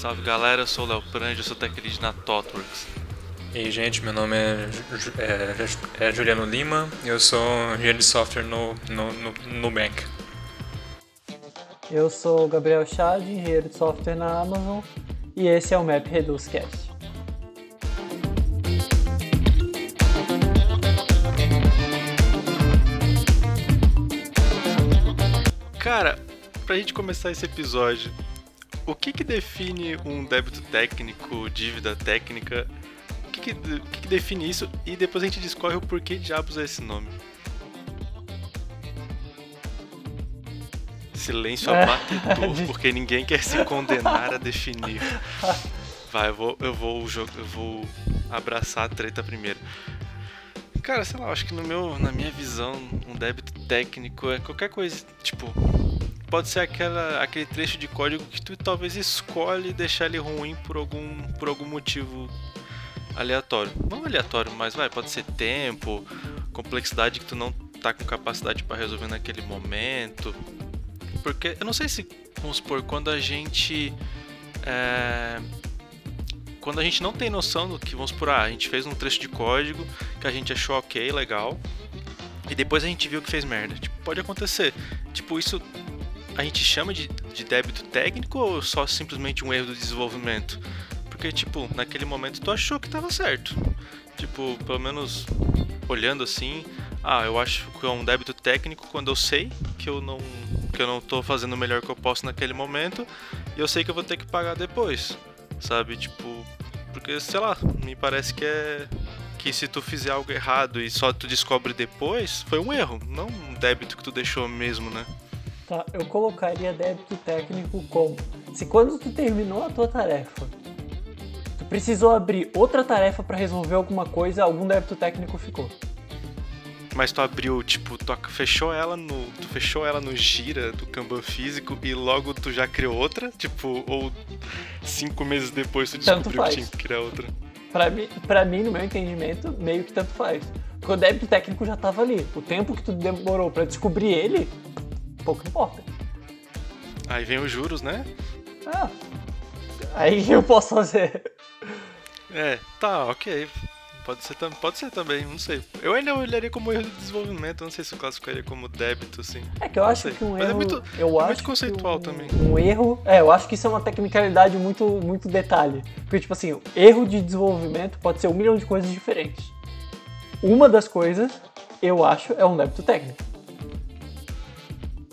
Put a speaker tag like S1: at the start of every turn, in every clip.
S1: Salve galera, eu sou o Léo Prange, eu sou tech lead na ThoughtWorks.
S2: E aí, gente, meu nome é, é, é Juliano Lima, eu sou engenheiro de software no, no, no Nubank.
S3: Eu sou o Gabriel Chad, engenheiro de software na Amazon, e esse é o Map Reduz Cast.
S1: Cara, pra gente começar esse episódio, o que que define um débito técnico, dívida técnica? O que que, o que, que define isso? E depois a gente discorre o porquê diabos é esse nome. Silêncio é. abatedor, porque ninguém quer se condenar a definir. Vai, eu vou, eu vou, eu vou abraçar a treta primeiro. Cara, sei lá, acho que no meu, na minha visão, um débito técnico é qualquer coisa, tipo, pode ser aquela, aquele trecho de código que tu talvez escolhe deixar ele ruim por algum, por algum motivo aleatório. Não aleatório, mas vai, pode ser tempo, complexidade que tu não tá com capacidade para resolver naquele momento. Porque eu não sei se, vamos supor, quando a gente. É, quando a gente não tem noção do que, vamos supor, ah, a gente fez um trecho de código que a gente achou ok, legal, e depois a gente viu que fez merda. Tipo, pode acontecer. Tipo, isso a gente chama de, de débito técnico ou só simplesmente um erro do desenvolvimento? Porque, tipo, naquele momento tu achou que tava certo. Tipo, pelo menos olhando assim, ah, eu acho que é um débito técnico quando eu sei que eu não que eu não tô fazendo o melhor que eu posso naquele momento e eu sei que eu vou ter que pagar depois. Sabe? Tipo, porque sei lá, me parece que é que se tu fizer algo errado e só tu descobre depois, foi um erro, não um débito que tu deixou mesmo, né?
S3: Tá, eu colocaria débito técnico como se quando tu terminou a tua tarefa, tu precisou abrir outra tarefa para resolver alguma coisa, algum débito técnico ficou.
S1: Mas tu abriu, tipo, tu fechou ela no. Tu fechou ela no gira do Kanban físico e logo tu já criou outra? Tipo, ou cinco meses depois tu descobriu que tinha que criar outra?
S3: Pra mim, pra mim, no meu entendimento, meio que tanto faz. Porque o débito técnico já tava ali. O tempo que tu demorou para descobrir ele, pouco importa.
S1: Aí vem os juros, né?
S3: Ah, aí eu posso fazer.
S1: É, tá, ok. Pode ser, pode ser também, não sei. Eu ainda olharia como erro de desenvolvimento, não sei se eu classificaria como débito, assim.
S3: É que eu acho sei. que um
S1: Mas
S3: é erro.
S1: É muito,
S3: eu
S1: é
S3: acho
S1: conceitual
S3: um,
S1: também.
S3: Um erro. É, eu acho que isso é uma tecnicalidade muito, muito detalhe. Porque, tipo assim, erro de desenvolvimento pode ser um milhão de coisas diferentes. Uma das coisas, eu acho, é um débito técnico.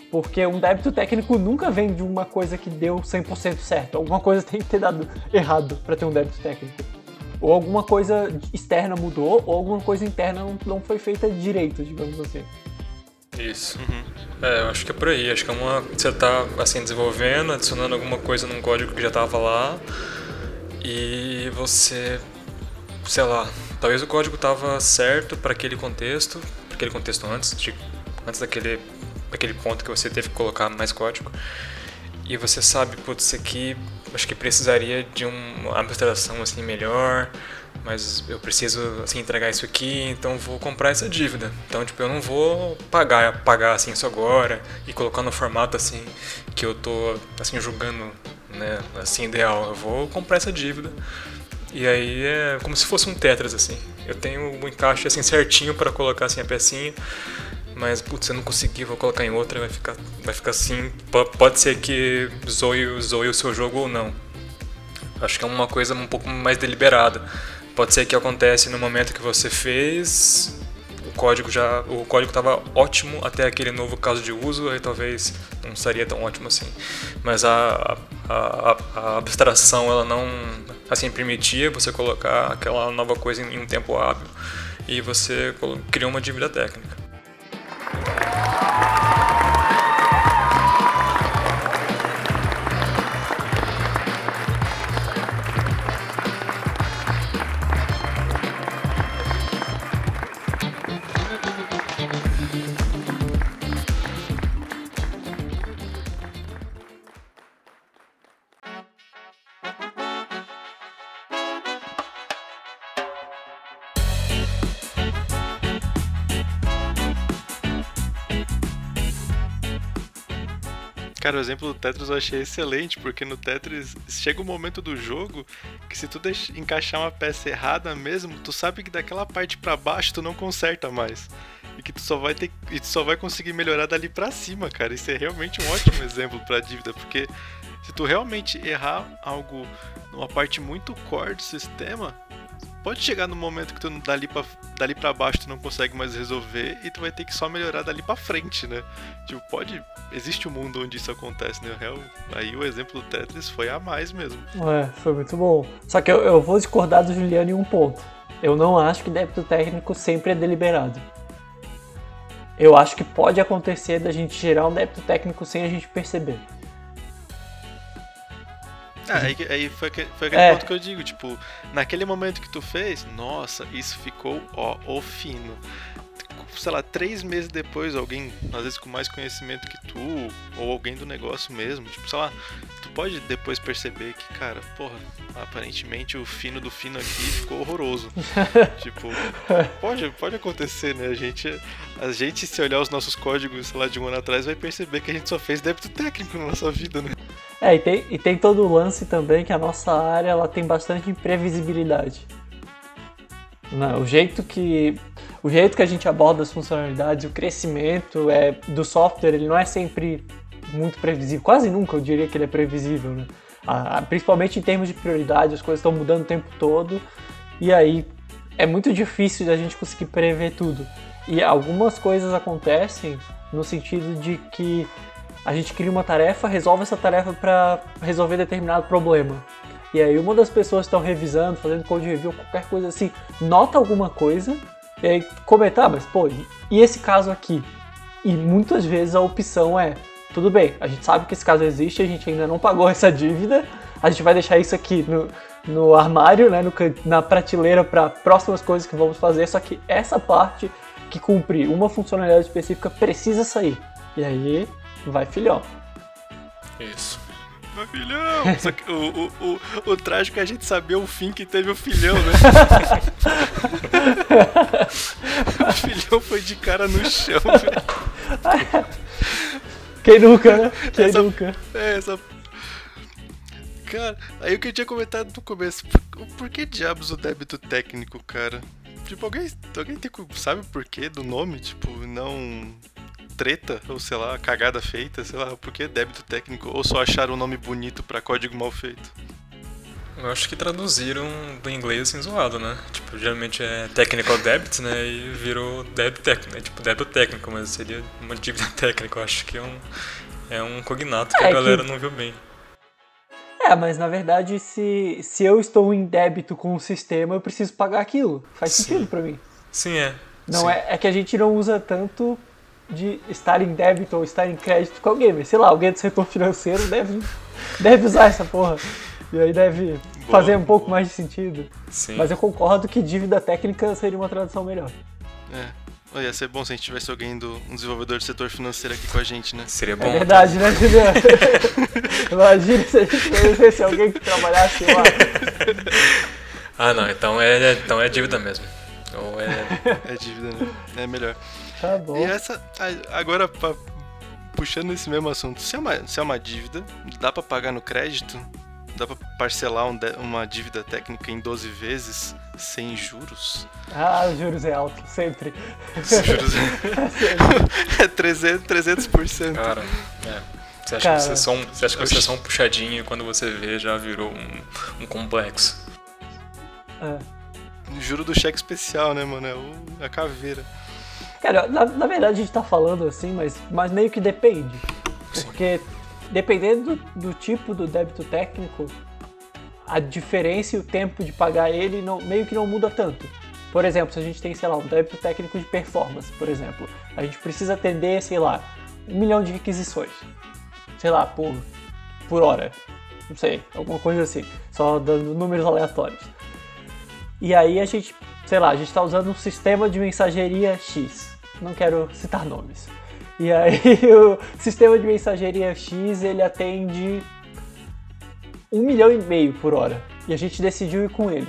S3: Porque um débito técnico nunca vem de uma coisa que deu 100% certo. Alguma coisa tem que ter dado errado para ter um débito técnico. Ou alguma coisa externa mudou, ou alguma coisa interna não, foi feita direito, digamos assim.
S2: Isso. Uhum. É, eu acho que é por aí. Acho que é uma. Você está assim, desenvolvendo, adicionando alguma coisa num código que já estava lá. E você. Sei lá. Talvez o código estava certo para aquele contexto, para aquele contexto antes, de, antes daquele aquele ponto que você teve que colocar mais código. E você sabe, putz, isso aqui acho que precisaria de uma abstração assim melhor, mas eu preciso assim entregar isso aqui, então vou comprar essa dívida. Então, tipo, eu não vou pagar pagar assim isso agora e colocar no formato assim que eu tô assim julgando, né, assim ideal. Eu vou comprar essa dívida. E aí é como se fosse um Tetris assim. Eu tenho um encaixe assim certinho para colocar assim a pecinha mas putz, eu não consegui, vou colocar em outra, vai ficar, vai ficar assim. pode ser que zoe, zoe o seu jogo ou não. Acho que é uma coisa um pouco mais deliberada. Pode ser que acontece no momento que você fez, o código já, o código estava ótimo até aquele novo caso de uso, aí talvez não seria tão ótimo assim. Mas a, a, a abstração ela não assim permitia você colocar aquela nova coisa em um tempo hábil e você criou uma dívida técnica. 正解です。
S1: Cara, o exemplo do Tetris eu achei excelente, porque no Tetris chega um momento do jogo que se tu encaixar uma peça errada mesmo, tu sabe que daquela parte para baixo tu não conserta mais. E que tu só vai ter e tu só vai conseguir melhorar dali para cima, cara. Isso é realmente um ótimo exemplo para dívida, porque se tu realmente errar algo numa parte muito core do sistema, pode chegar no momento que tu dali pra, dali pra baixo tu não consegue mais resolver e tu vai ter que só melhorar dali pra frente, né? Tipo, pode. Existe um mundo onde isso acontece, né? Real, aí o exemplo do Tetris foi a mais mesmo.
S3: É, foi muito bom. Só que eu, eu vou discordar do Juliano em um ponto. Eu não acho que débito técnico sempre é deliberado. Eu acho que pode acontecer da gente gerar um débito técnico sem a gente perceber.
S1: Ah, aí, aí foi, aquele, foi aquele é. ponto que eu digo, tipo, naquele momento que tu fez, nossa, isso ficou, ó, o fino. Sei lá, três meses depois, alguém, às vezes com mais conhecimento que tu, ou alguém do negócio mesmo, tipo, sei lá, tu pode depois perceber que, cara, porra, aparentemente o fino do fino aqui ficou horroroso. tipo, pode, pode acontecer, né? A gente, a gente, se olhar os nossos códigos, sei lá, de um ano atrás, vai perceber que a gente só fez débito técnico na nossa vida, né?
S3: É, e tem, e tem todo o lance também que a nossa área ela tem bastante imprevisibilidade. Não, o jeito que o jeito que a gente aborda as funcionalidades, o crescimento é do software, ele não é sempre muito previsível. Quase nunca eu diria que ele é previsível, né? Ah, principalmente em termos de prioridade, as coisas estão mudando o tempo todo e aí é muito difícil da gente conseguir prever tudo. E algumas coisas acontecem no sentido de que a gente cria uma tarefa, resolve essa tarefa para resolver determinado problema. E aí uma das pessoas que estão revisando, fazendo code review, qualquer coisa assim, nota alguma coisa e aí comentar, ah, mas pô, e esse caso aqui? E muitas vezes a opção é, tudo bem, a gente sabe que esse caso existe, a gente ainda não pagou essa dívida, a gente vai deixar isso aqui no, no armário, né, no, na prateleira para próximas coisas que vamos fazer, só que essa parte que cumpre uma funcionalidade específica precisa sair. E aí Vai filhão.
S2: Isso.
S1: Vai filhão! Só que o, o, o, o trágico é a gente saber o fim que teve o filhão, né? o filhão foi de cara no chão, velho.
S3: Quem nunca, né? Quem
S1: essa,
S3: nunca?
S1: É, essa. Cara, aí o que eu tinha comentado no começo, por, por que diabos o débito técnico, cara? Tipo, alguém, alguém tem, sabe o porquê do nome? Tipo, não treta, ou sei lá, cagada feita, sei lá, por que débito técnico? Ou só acharam um nome bonito para código mal feito?
S2: Eu acho que traduziram do inglês assim zoado, né? Tipo, geralmente é technical debt, né? E virou débito técnico, né? Tipo, débito técnico, mas seria uma dívida técnica. Eu acho que é um, é um cognato que é a galera que... não viu bem.
S3: É, mas na verdade, se, se eu estou em débito com o sistema, eu preciso pagar aquilo. Faz Sim. sentido para mim.
S2: Sim, é.
S3: Não
S2: Sim.
S3: É, é que a gente não usa tanto de estar em débito ou estar em crédito com alguém, mas sei lá, alguém do setor financeiro deve, deve usar essa porra. E aí deve boa, fazer um pouco mais de sentido.
S2: Sim.
S3: Mas eu concordo que dívida técnica seria uma tradução melhor.
S1: É. Oh, ia ser bom se a gente tivesse alguém do um desenvolvedor do setor financeiro aqui com a gente, né?
S2: Seria
S3: é
S2: bom. É
S3: verdade, né, Juliano? Imagina se a gente conhecesse alguém que trabalhasse lá.
S2: Ah, não, então é, então é dívida mesmo. Ou é...
S1: é dívida, né? É melhor.
S3: Tá bom.
S1: E essa. Agora, pra, puxando esse mesmo assunto, se é, uma, se é uma dívida, dá para pagar no crédito? Dá pra parcelar um de, uma dívida técnica em 12 vezes sem juros?
S3: Ah, os juros é alto, sempre.
S1: juros é, é 300%. 300%.
S2: Cara, é. Você acha, Cara, que, você, só um, você acha que você é só um puxadinho e quando você vê já virou um, um complexo?
S3: É.
S1: Juro do cheque especial, né, mano? É o, a caveira.
S3: Cara, na, na, verdade a gente tá falando assim, mas, mas meio que depende. Porque dependendo do, tipo do débito técnico, a diferença e o tempo de pagar ele não, meio que não muda tanto. Por exemplo, se a gente tem, sei lá, um débito técnico de performance, por exemplo, a gente precisa atender, sei lá, um milhão de requisições. Sei lá, por, por hora. Não sei, alguma coisa assim. Só dando números aleatórios. E aí a gente sei lá, a gente está usando um sistema de mensageria X. Não quero citar nomes. E aí o sistema de mensageria X ele atende um milhão e meio por hora. E a gente decidiu ir com ele.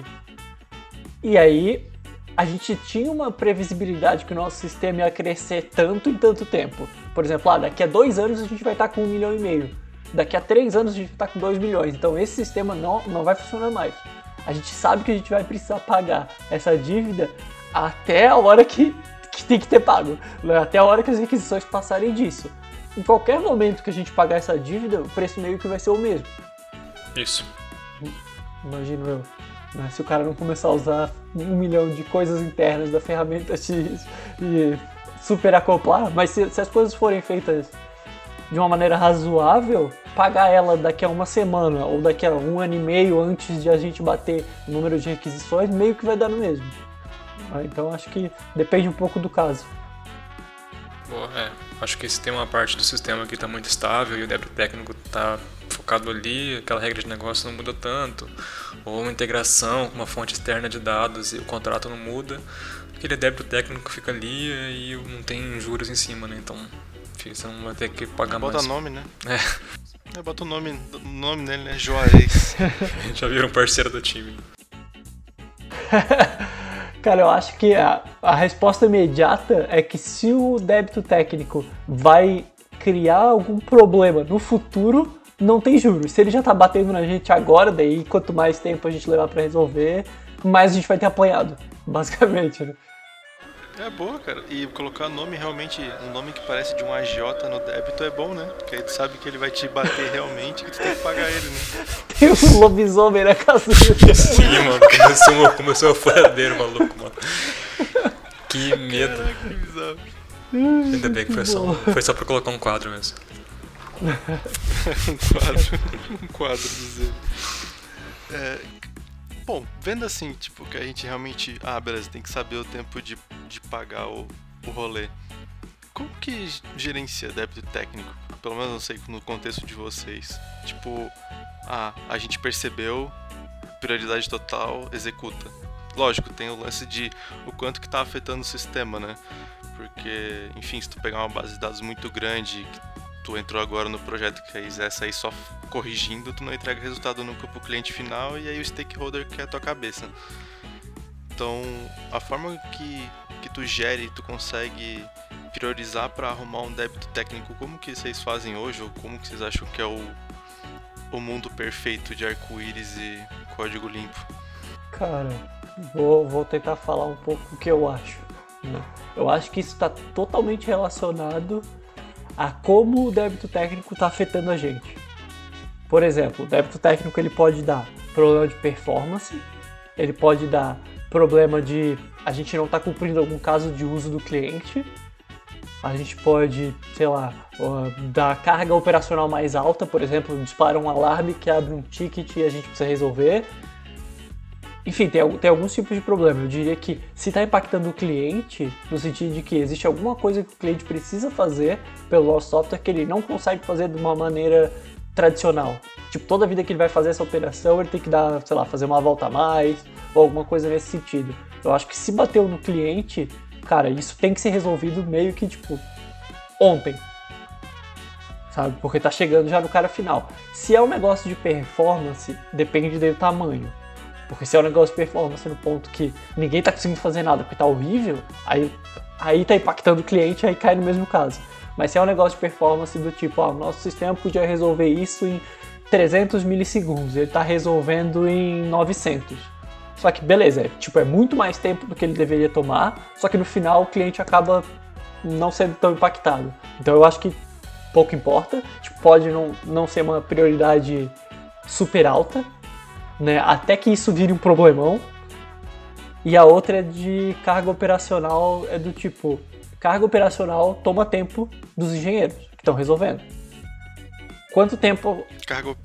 S3: E aí a gente tinha uma previsibilidade que o nosso sistema ia crescer tanto em tanto tempo. Por exemplo, ah, daqui a dois anos a gente vai estar com um milhão e meio. Daqui a três anos a gente vai estar com dois milhões. Então esse sistema não, não vai funcionar mais. A gente sabe que a gente vai precisar pagar essa dívida até a hora que, que tem que ter pago. Né? Até a hora que as requisições passarem disso. Em qualquer momento que a gente pagar essa dívida, o preço meio que vai ser o mesmo.
S2: Isso.
S3: Imagino eu. Né? Se o cara não começar a usar um milhão de coisas internas da ferramenta X e super acoplar, mas se, se as coisas forem feitas de uma maneira razoável, pagar ela daqui a uma semana ou daqui a um ano e meio antes de a gente bater o número de requisições, meio que vai dar no mesmo. Ah, então acho que depende um pouco do caso.
S2: Boa, é. Acho que se tem uma parte do sistema que está muito estável e o débito técnico está focado ali, aquela regra de negócio não muda tanto, ou uma integração com uma fonte externa de dados e o contrato não muda, aquele débito técnico fica ali e não tem juros em cima, né? Então você não vai ter que pagar
S1: Bota
S2: mais.
S1: Bota nome, né?
S2: É.
S1: é bota o nome, o nome dele, né? Juarez.
S2: Já viram parceiro do time.
S3: Cara, eu acho que a, a resposta imediata é que se o débito técnico vai criar algum problema no futuro, não tem juros. Se ele já tá batendo na gente agora, daí quanto mais tempo a gente levar para resolver, mais a gente vai ter apanhado, basicamente, né?
S1: É boa, cara. E colocar nome realmente, um nome que parece de um agiota no débito é bom, né? Porque aí tu sabe que ele vai te bater realmente que tu tem que pagar ele, né?
S3: Tem um lobisomem na casa dele.
S2: Sim, mano. Começou, começou a furadeiro, maluco, mano. Que medo.
S1: Caraca, que bizarro.
S2: Ainda bem que foi só, foi só pra colocar um quadro mesmo.
S1: um quadro. um quadro do Zé. É, bom, vendo assim, tipo, que a gente realmente. Ah, beleza, tem que saber o tempo de, de pagar o, o rolê. Como que gerencia débito técnico? Pelo menos não sei no contexto de vocês. Tipo, ah, a gente percebeu, prioridade total, executa. Lógico, tem o lance de o quanto que tá afetando o sistema, né? Porque, enfim, se tu pegar uma base de dados muito grande, que tu entrou agora no projeto que quiser sair só corrigindo, tu não entrega resultado nunca pro cliente final e aí o stakeholder quer a tua cabeça. Então, a forma que, que tu gere, tu consegue priorizar para arrumar um débito técnico, como que vocês fazem hoje ou como que vocês acham que é o, o mundo perfeito de arco-íris e código limpo?
S3: Cara, vou, vou tentar falar um pouco o que eu acho. Né? Eu acho que isso está totalmente relacionado a como o débito técnico está afetando a gente. Por exemplo, o débito técnico ele pode dar problema de performance, ele pode dar problema de a gente não está cumprindo algum caso de uso do cliente, a gente pode, sei lá, dar carga operacional mais alta, por exemplo, dispara um alarme que abre um ticket e a gente precisa resolver. Enfim, tem, tem alguns tipos de problema. Eu diria que se está impactando o cliente, no sentido de que existe alguma coisa que o cliente precisa fazer pelo nosso software que ele não consegue fazer de uma maneira tradicional. Tipo, toda vida que ele vai fazer essa operação, ele tem que dar, sei lá, fazer uma volta a mais ou alguma coisa nesse sentido. Eu acho que se bateu no cliente, cara, isso tem que ser resolvido meio que, tipo, ontem. Sabe? Porque tá chegando já no cara final. Se é um negócio de performance, depende do tamanho. Porque se é um negócio de performance no ponto que ninguém tá conseguindo fazer nada porque tá horrível, aí, aí tá impactando o cliente aí cai no mesmo caso. Mas se é um negócio de performance do tipo, ó, nosso sistema podia resolver isso em 300 milissegundos, ele tá resolvendo em 900. Só que beleza, é, tipo, é muito mais tempo do que ele deveria tomar, só que no final o cliente acaba não sendo tão impactado. Então eu acho que pouco importa, tipo, pode não, não ser uma prioridade super alta, né? Até que isso vire um problemão. E a outra é de carga operacional, é do tipo, carga operacional toma tempo dos engenheiros que estão resolvendo. Quanto tempo.
S1: Carga,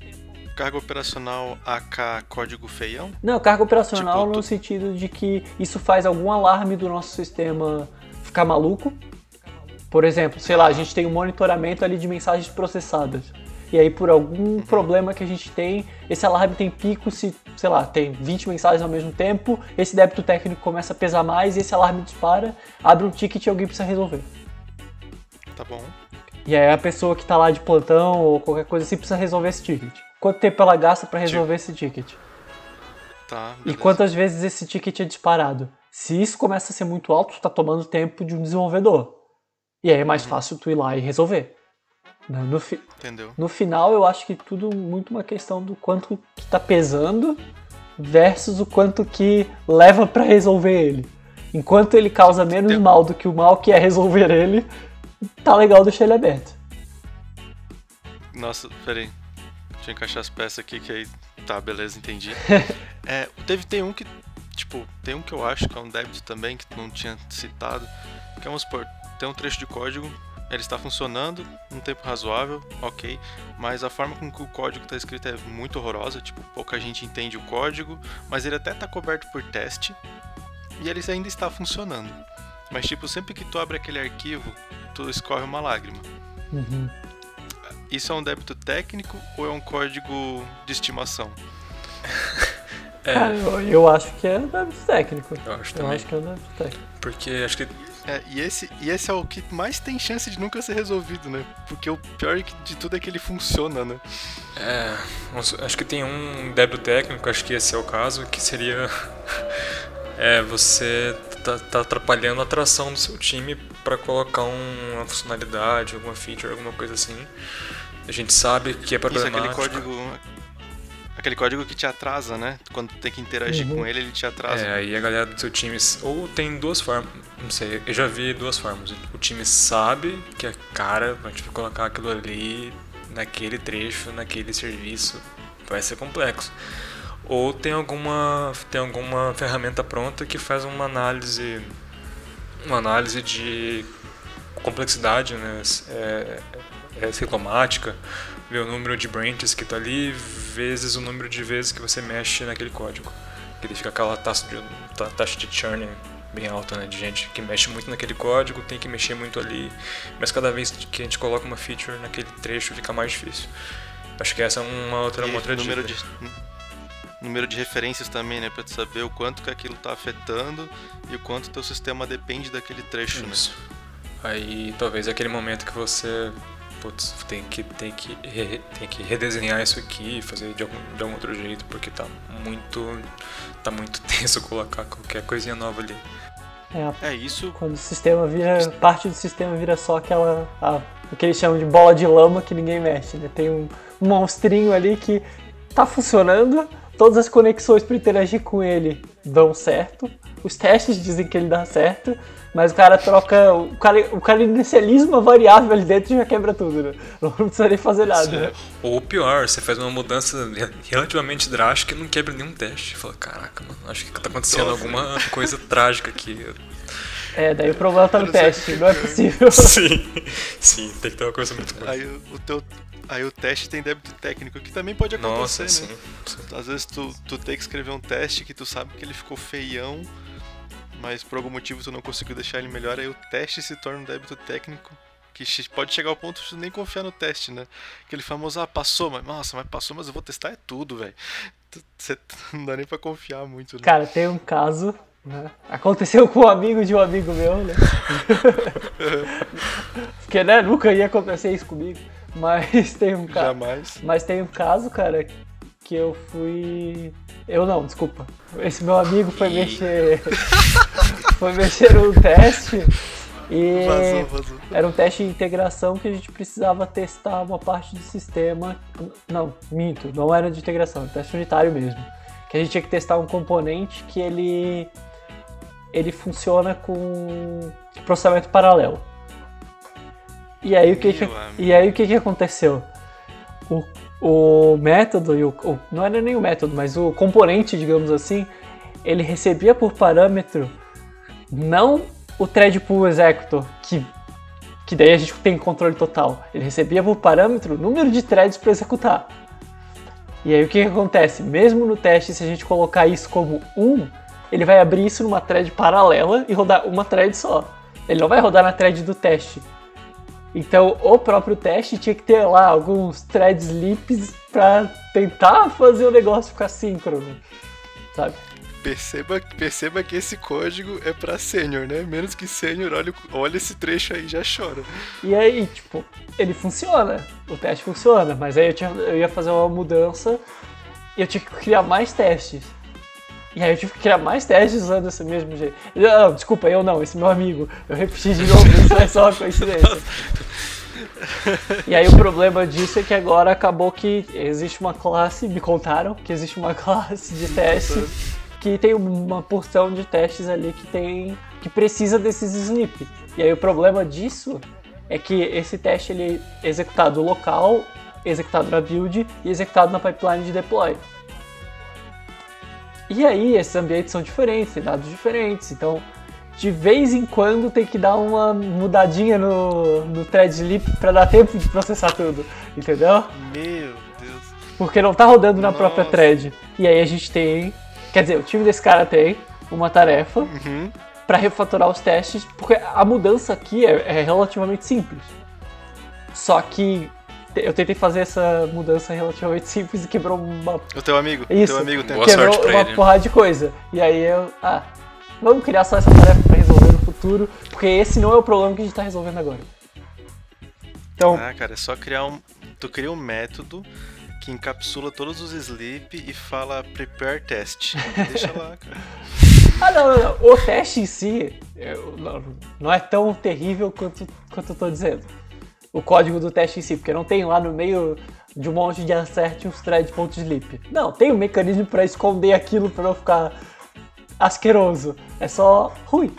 S1: carga operacional AK código feião?
S3: Não, carga operacional tipo, no tu... sentido de que isso faz algum alarme do nosso sistema ficar maluco. Por exemplo, sei lá, a gente tem um monitoramento ali de mensagens processadas e aí por algum problema que a gente tem, esse alarme tem pico se, sei lá, tem 20 mensagens ao mesmo tempo, esse débito técnico começa a pesar mais e esse alarme dispara, abre um ticket e alguém precisa resolver.
S1: Tá bom.
S3: E aí a pessoa que tá lá de plantão ou qualquer coisa assim precisa resolver esse ticket. Quanto tempo ela gasta para resolver esse ticket?
S1: Tá,
S3: e quantas vezes esse ticket é disparado? Se isso começa a ser muito alto, tu tá tomando tempo de um desenvolvedor. E aí é mais fácil tu ir lá e resolver. No, fi
S1: Entendeu?
S3: no final, eu acho que tudo muito uma questão do quanto que tá pesando versus o quanto que leva para resolver ele. Enquanto ele causa menos mal do que o mal que é resolver ele, tá legal deixar ele aberto.
S1: Nossa, peraí. Deixa eu encaixar as peças aqui que aí. Tá, beleza, entendi. é, teve, tem um que. Tipo, tem um que eu acho que é um débito também, que tu não tinha citado. Que é, supor, tem um trecho de código, ele está funcionando num tempo razoável, ok. Mas a forma com que o código está escrito é muito horrorosa. Tipo, pouca gente entende o código, mas ele até está coberto por teste. E ele ainda está funcionando. Mas, tipo, sempre que tu abre aquele arquivo, tu escorre uma lágrima.
S3: Uhum.
S1: Isso é um débito técnico ou é um código de estimação?
S2: É,
S3: Cara, eu, eu acho que é um débito técnico.
S2: eu acho
S3: Eu
S2: também.
S3: acho que é um débito técnico.
S2: Porque acho que
S1: É, e, esse, e esse é o que mais tem chance de nunca ser resolvido, né? Porque o pior de tudo é que ele funciona, né?
S2: É, acho que tem um débito técnico, acho que esse é o caso, que seria é, você tá, tá atrapalhando a atração do seu time para colocar um- uma funcionalidade, alguma feature, alguma coisa assim. A gente sabe que é
S1: Isso, aquele
S2: problemático.
S1: código. Aquele código que te atrasa, né? Quando tu tem que interagir
S3: Uhum.
S1: com ele, ele te atrasa.
S2: É, aí a galera do seu time. Ou tem duas formas. Não sei, eu já vi duas formas. O time sabe que é cara, a gente vai colocar aquilo ali naquele trecho, naquele serviço. Vai ser complexo. Ou tem alguma, tem alguma ferramenta pronta que faz uma análise. Uma análise de complexidade, né? É, é ciclomática, ver o número de branches que tá ali, vezes o número de vezes que você mexe naquele código. Que ele fica aquela taxa de, ta- taxa de churn bem alta, né? De gente que mexe muito naquele código, tem que mexer muito ali. Mas cada vez que a gente coloca uma feature naquele trecho fica mais difícil. Acho que essa é uma outra, uma outra
S1: número
S2: dica.
S1: de número de referências também, né, Pra tu saber o quanto que aquilo tá afetando e o quanto teu sistema depende daquele trecho, né?
S2: Isso. Aí talvez é aquele momento que você putz, tem que tem que re- tem que redesenhar isso aqui, fazer de algum, de algum outro jeito, porque tá muito tá muito tenso colocar qualquer coisinha nova ali.
S3: É, a-
S1: É isso.
S3: quando o sistema vira. Parte do sistema vira só aquela. a- o que eles chamam de bola de lama que ninguém mexe, né? Tem um, um monstrinho ali que tá funcionando, todas as conexões para interagir com ele dão certo, os testes dizem que ele dá certo, mas o cara troca. O cara, o cara inicializa uma variável ali dentro e já quebra tudo, né? Não precisa nem fazer nada. né?
S2: Ou pior, você faz uma mudança re- relativamente drástica e não quebra nenhum teste. Fala, caraca, mano, acho que tá acontecendo
S1: Nossa.
S2: alguma coisa trágica aqui.
S3: É, daí o problema tá no
S1: sei
S3: teste, não é possível.
S2: sim, sim, tem que ter uma coisa muito boa.
S1: Aí o, o teu. Aí o teste tem débito técnico, que também pode acontecer,
S2: Nossa,
S1: né?
S2: sim.
S1: Às vezes tu, tu tem que escrever um teste que tu sabe que ele ficou feião, mas por algum motivo tu não conseguiu deixar ele melhor, aí o teste se torna um débito técnico que pode chegar ao ponto de tu nem confiar no teste, né? Aquele famoso, ah, passou, mas nossa, mas passou, mas eu vou testar é tudo, velho. Não dá nem pra confiar muito, né?
S3: Cara, tem um caso, né? Aconteceu com um amigo de um amigo meu, né? Porque, né, nunca ia acontecer isso comigo. Mas tem um caso.
S1: Jamais.
S3: Mas tem um caso, cara, que eu fui. Eu não, desculpa. Esse meu amigo foi
S1: Ih.
S3: mexer. foi mexer num teste. E
S1: Vazou, vazou.
S3: era um teste de integração que a gente precisava testar uma parte do sistema. Não, minto, não era de integração, era teste unitário mesmo. Que a gente tinha que testar um componente que ele ele funciona com processamento paralelo. E aí o que, que e aí o que, que aconteceu? O, o método e o, o- não era nem o método, mas o componente, digamos assim, ele recebia por parâmetro não o thread pool executor, que, que daí a gente tem controle total. Ele recebia por parâmetro o número de threads para executar. E aí o que, que acontece? Mesmo no teste, se a gente colocar isso como 1, ele vai abrir isso numa thread paralela e rodar uma thread só. Ele não vai rodar na thread do teste. Então o próprio teste tinha que ter lá alguns thread slips para tentar fazer o negócio ficar síncrono. Sabe?
S1: Perceba, perceba que esse código é pra sênior, né? Menos que sênior, olha, olha esse trecho aí e já chora.
S3: E aí, tipo, ele funciona, o teste funciona, mas aí eu, tinha, eu ia fazer uma mudança e eu tinha que criar mais testes. E aí eu tive que criar mais testes usando esse mesmo jeito. Não, desculpa, eu não, esse meu amigo. Eu repeti de novo, isso é só uma coincidência. E aí o problema disso é que agora acabou que existe uma classe, me contaram que existe uma classe de teste que tem uma porção de testes ali que tem que precisa desses sleep. E aí o problema disso é que esse teste ele é executado local, executado na build e executado na pipeline de deploy. E aí esses ambientes são diferentes, tem dados diferentes, então de vez em quando tem que dar uma mudadinha no, no thread sleep para dar tempo de processar tudo, entendeu?
S1: Meu Deus.
S3: Porque não tá rodando na
S1: Nossa.
S3: própria thread. E aí a gente tem, quer dizer, o time desse cara tem uma tarefa
S1: Uhum.
S3: para refatorar os testes, porque a mudança aqui é, é relativamente simples. Só que eu tentei fazer essa mudança relativamente simples e quebrou uma
S1: O teu amigo,
S3: Isso.
S1: teu amigo tem
S2: Boa
S3: quebrou
S2: sorte pra
S3: uma
S2: ele.
S3: porrada de coisa. E aí eu, ah, vamos criar só essa tarefa pra resolver no futuro, porque esse não é o problema que a gente tá resolvendo agora. Então,
S1: Ah, cara, é só criar um. Tu cria um método que encapsula todos os sleep e fala prepare test. Deixa lá, cara.
S3: ah não, não, não. o teste em si eu- não, não é tão terrível quanto, quanto eu tô dizendo. O código do teste em si, porque não tem lá no meio de um monte de acerte uns thread.sleep. Não, tem um mecanismo pra esconder aquilo pra não ficar asqueroso. É só ruim.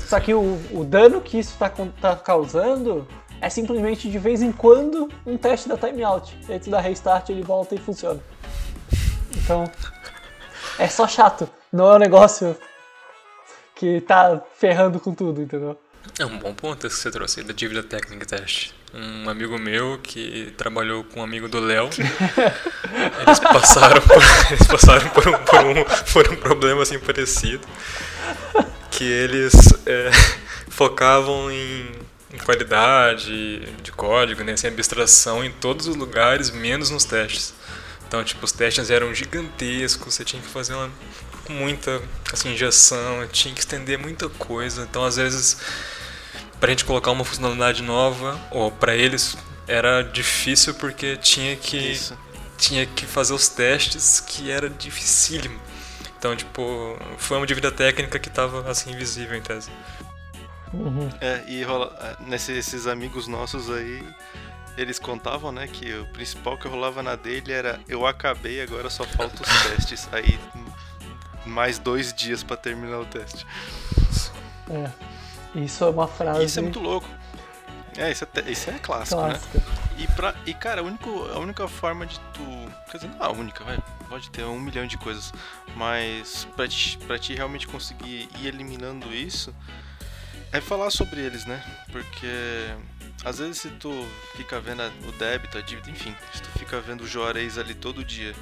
S3: Só que o, o dano que isso tá, con- tá causando é simplesmente de vez em quando um teste da timeout. Tu dá restart, ele volta e funciona. Então, é só chato. Não é um negócio que tá ferrando com tudo, entendeu?
S2: É um bom ponto que você trouxe da dívida técnica teste. Um amigo meu que trabalhou com um amigo do Léo, eles passaram por, eles passaram por, um, por, um, por um problema assim parecido, que eles é, focavam em, em qualidade de código, né, assim, abstração em todos os lugares, menos nos testes. Então, tipo, os testes eram gigantescos, você tinha que fazer uma, muita assim, injeção, tinha que estender muita coisa. Então, às vezes, pra gente colocar uma funcionalidade nova, ou pra eles era difícil porque tinha que
S1: Isso.
S2: tinha que fazer os testes que era dificílimo. Então, tipo, foi uma dívida técnica que tava assim invisível em tese.
S1: É, e rola, é, nesse- esses amigos nossos aí, eles contavam, né, que o principal que rolava na dele era eu acabei, agora só falta os testes. Aí mais dois dias pra terminar o teste.
S3: É. Isso é uma frase
S1: Isso é muito louco. É, isso é, isso é clássico, né? E, pra, e cara, a, único, a única forma de tu. Quer dizer, não a única, vai. Pode ter um milhão de coisas. Mas pra ti, pra ti realmente conseguir ir eliminando isso é falar sobre eles, né? Porque às vezes se tu fica vendo o débito, a dívida, enfim, se tu fica vendo o Juarez ali todo dia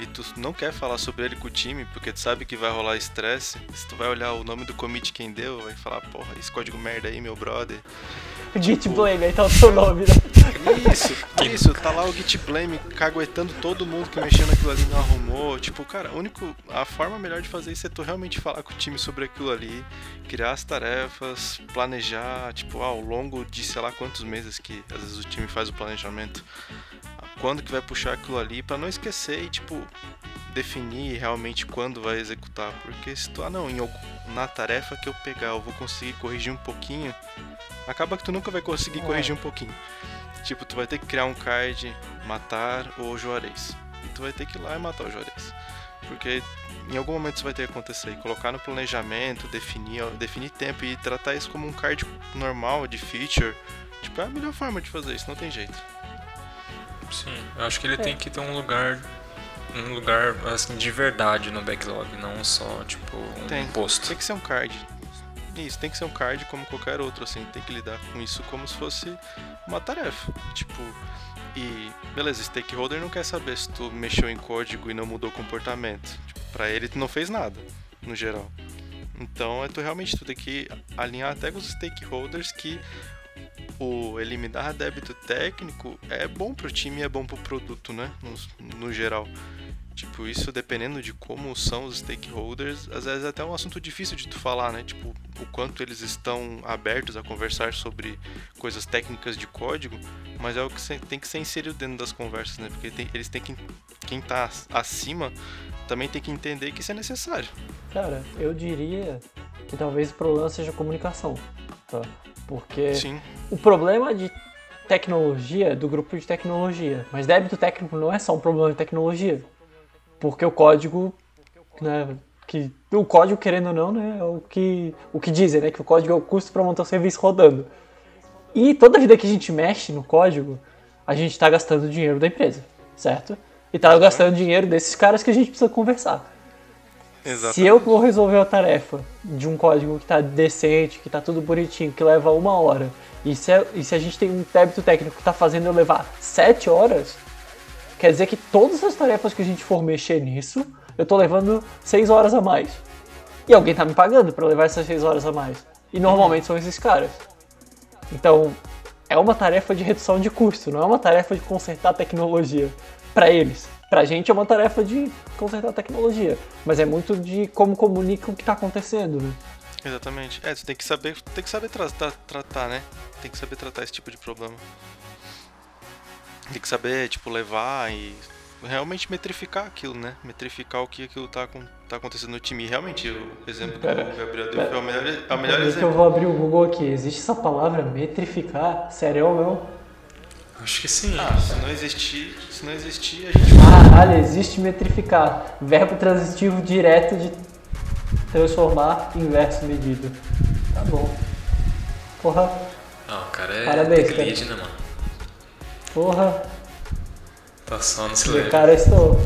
S1: e tu não quer falar sobre ele com o time, porque tu sabe que vai rolar estresse, se tu vai olhar o nome do commit quem deu, vai falar, porra, esse código merda aí, meu brother.
S3: Git Blame, aí tá o seu nome, né?
S1: Isso, isso, tá lá o Git Blame caguetando todo mundo que mexeu naquilo ali e não arrumou. Tipo, cara, a, único, a forma melhor de fazer isso é tu realmente falar com o time sobre aquilo ali, criar as tarefas, planejar, tipo, ao longo de sei lá quantos meses que às vezes o time faz o planejamento. Quando que vai puxar aquilo ali, pra não esquecer e, tipo, definir realmente quando vai executar. Porque se tu, ah não, em, na tarefa que eu pegar eu vou conseguir corrigir um pouquinho, acaba que tu nunca vai conseguir
S3: É.
S1: corrigir um pouquinho. Tipo, tu vai ter que criar um card, matar o Juarez. E tu vai ter que ir lá e matar o Juarez. Porque em algum momento isso vai ter que acontecer. E colocar no planejamento, definir, definir tempo e tratar isso como um card normal de feature. Tipo, é a melhor forma de fazer isso, não tem jeito.
S2: Sim, eu acho que ele tem que ter um lugar um lugar assim de verdade no backlog, não só tipo um
S1: Tem.
S2: posto.
S1: Tem que ser um card. Isso, tem que ser um card como qualquer outro, assim. Tem que lidar com isso como se fosse uma tarefa. Tipo, e beleza, stakeholder não quer saber se tu mexeu em código e não mudou o comportamento. Tipo, pra ele tu não fez nada, no geral. Então é tu realmente tu tem que alinhar até com os stakeholders que o eliminar débito técnico é bom pro time e é bom pro produto, né? No, no geral. Tipo, isso dependendo de como são os stakeholders, às vezes é até um assunto difícil de tu falar, né? Tipo, o quanto eles estão abertos a conversar sobre coisas técnicas de código, mas é o que tem que ser inserido dentro das conversas, né? Porque tem- eles têm que. Quem tá acima também tem que entender que isso é necessário.
S3: Cara, eu diria que talvez o problema seja comunicação, tá? Porque
S1: Sim.
S3: o problema de tecnologia é do grupo de tecnologia, mas débito técnico não é só um problema de tecnologia, porque o código, né, que o código querendo ou não, né, é o que o que dizem, né, que o código é o custo para manter o serviço rodando. E toda vida que a gente mexe no código, a gente está gastando dinheiro da empresa, certo? E tá gastando dinheiro desses caras que a gente precisa conversar.
S1: Exato.
S3: Se eu vou resolver a tarefa de um código que está decente, que está tudo bonitinho, que leva uma hora, e se, a, e se a gente tem um débito técnico que está fazendo eu levar sete horas, quer dizer que todas as tarefas que a gente for mexer nisso, eu estou levando seis horas a mais. E alguém está me pagando para levar essas seis horas a mais. E normalmente são esses caras. Então, é uma tarefa de redução de custo, não é uma tarefa de consertar tecnologia para eles. Pra gente é uma tarefa de consertar a tecnologia, mas é muito de como comunica o que tá acontecendo, né?
S1: Exatamente. É, você tem que saber, tem que saber tratar, tratar, né? Tem que saber tratar esse tipo de problema. Tem que saber, tipo, levar e realmente metrificar aquilo, né? Metrificar o que aquilo tá, tá acontecendo no time. Realmente, o exemplo
S3: Pera,
S1: que o Gabriel deu foi o melhor, o melhor
S3: que eu
S1: exemplo.
S3: vou abrir o Google aqui. Existe essa palavra metrificar? Sério ou não?
S2: Acho que sim.
S1: Ah, se não existir, se não existir, a gente
S3: Caralho, existe metrificar. Verbo transitivo direto de transformar em verso medido. Tá bom. Porra,
S2: Não, o cara é
S3: Parabéns,
S2: tech lead, né, mano?
S3: porra.
S2: Tá só no
S3: E
S2: silêncio.
S3: cara, eu estou.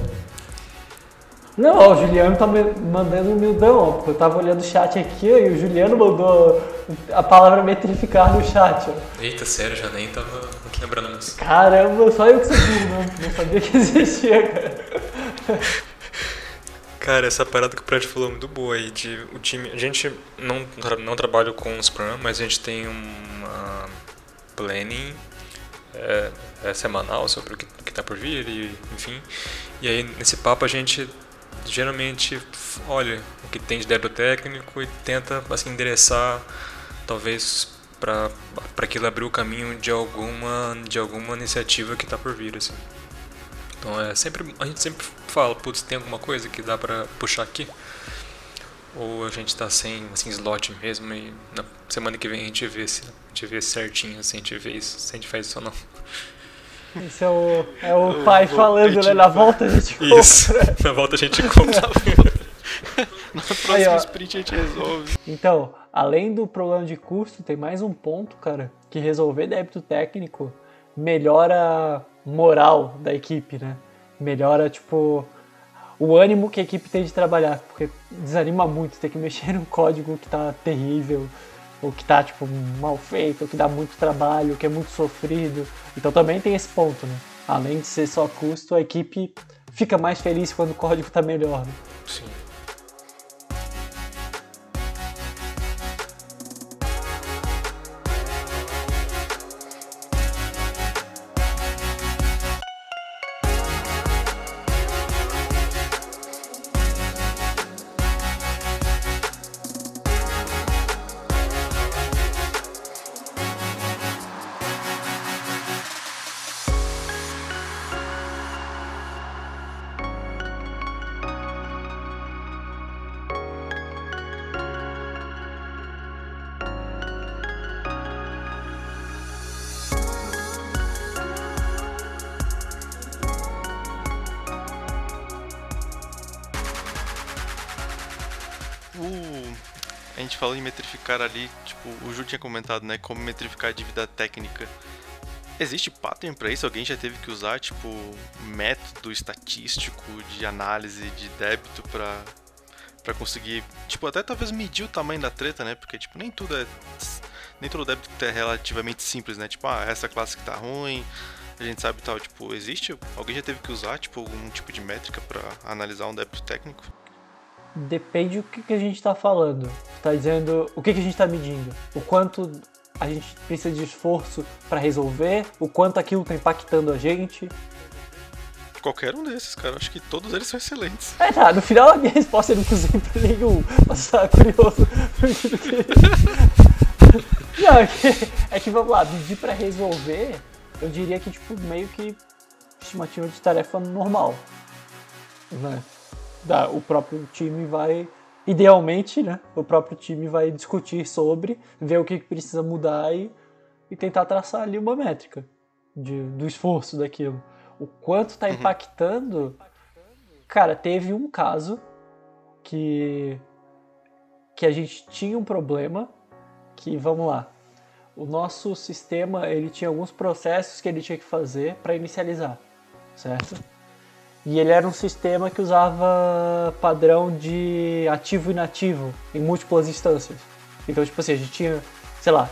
S3: Não, ó, o Juliano tá me mandando humildão, ó, eu tava olhando o chat aqui ó, e o Juliano mandou a palavra metrificar no chat, ó.
S2: Eita, sério, já nem tava aqui lembrando mais.
S3: Caramba, só eu que sabia, não, não sabia que existia, cara.
S2: Cara, essa parada que o Prédio falou é muito boa aí, de o time. A gente não, não trabalha com Scrum, mas a gente tem uma planning é, é semanal sobre o que, que tá por vir, e, enfim. E aí nesse papo a gente geralmente olha o que tem de débito técnico e tenta assim endereçar talvez para aquilo abrir o caminho de alguma de alguma iniciativa que está por vir assim. Então é sempre a gente sempre fala, putz, tem alguma coisa que dá pra puxar aqui? Ou a gente tá sem assim slot mesmo e na semana que vem a gente vê se a gente vê certinho se a gente vê isso, se a gente faz isso ou não.
S3: Esse é o, é o pai falando, né? Na volta a gente
S2: Isso.
S3: compra.
S2: Na volta a gente conta.
S1: Na
S3: Aí,
S1: próxima
S3: ó.
S1: sprint a gente resolve.
S3: Então, além do problema de custo, tem mais um ponto, cara, que resolver débito técnico melhora moral da equipe, né? Melhora, tipo, o ânimo que a equipe tem de trabalhar, porque desanima muito ter que mexer num código que tá terrível, ou que tá, tipo, mal feito, ou que dá muito trabalho, ou que é muito sofrido. Então também tem esse ponto, né? Além de ser só custo, a equipe fica mais feliz quando o código tá melhor, né?
S2: Sim.
S1: Tinha comentado, né? Como metrificar a dívida técnica. Existe pattern pra isso? Alguém já teve que usar, tipo, método estatístico de análise de débito pra, pra conseguir, tipo, até talvez medir o tamanho da treta, né? Porque, tipo, nem tudo é. Nem todo débito é relativamente simples, né? Tipo, ah, essa classe que tá ruim, a gente sabe tal. Tipo, existe? Alguém já teve que usar, tipo, algum tipo de métrica pra analisar um débito técnico?
S3: Depende do que, que a gente está falando. Está dizendo o que, que a gente está medindo, o quanto a gente precisa de esforço para resolver, o quanto aquilo está impactando a gente.
S1: Qualquer um desses, cara. Acho que todos eles são excelentes.
S3: É, tá, no final a minha resposta eu não usei pra nenhum, mas tá curioso. não, é que, é que vamos lá, medir para resolver, eu diria que tipo meio que estimativa de tarefa normal, né? Da, o próprio time vai, idealmente, né? O próprio time vai discutir sobre, ver o que precisa mudar e, e tentar traçar ali uma métrica de, do esforço daquilo. O quanto está uhum. impactando. Cara, teve um caso que que a gente tinha um problema que vamos lá o nosso sistema ele tinha alguns processos que ele tinha que fazer para inicializar, certo? E ele era um sistema que usava padrão de ativo e inativo em múltiplas instâncias. Então, tipo assim, a gente tinha, sei lá,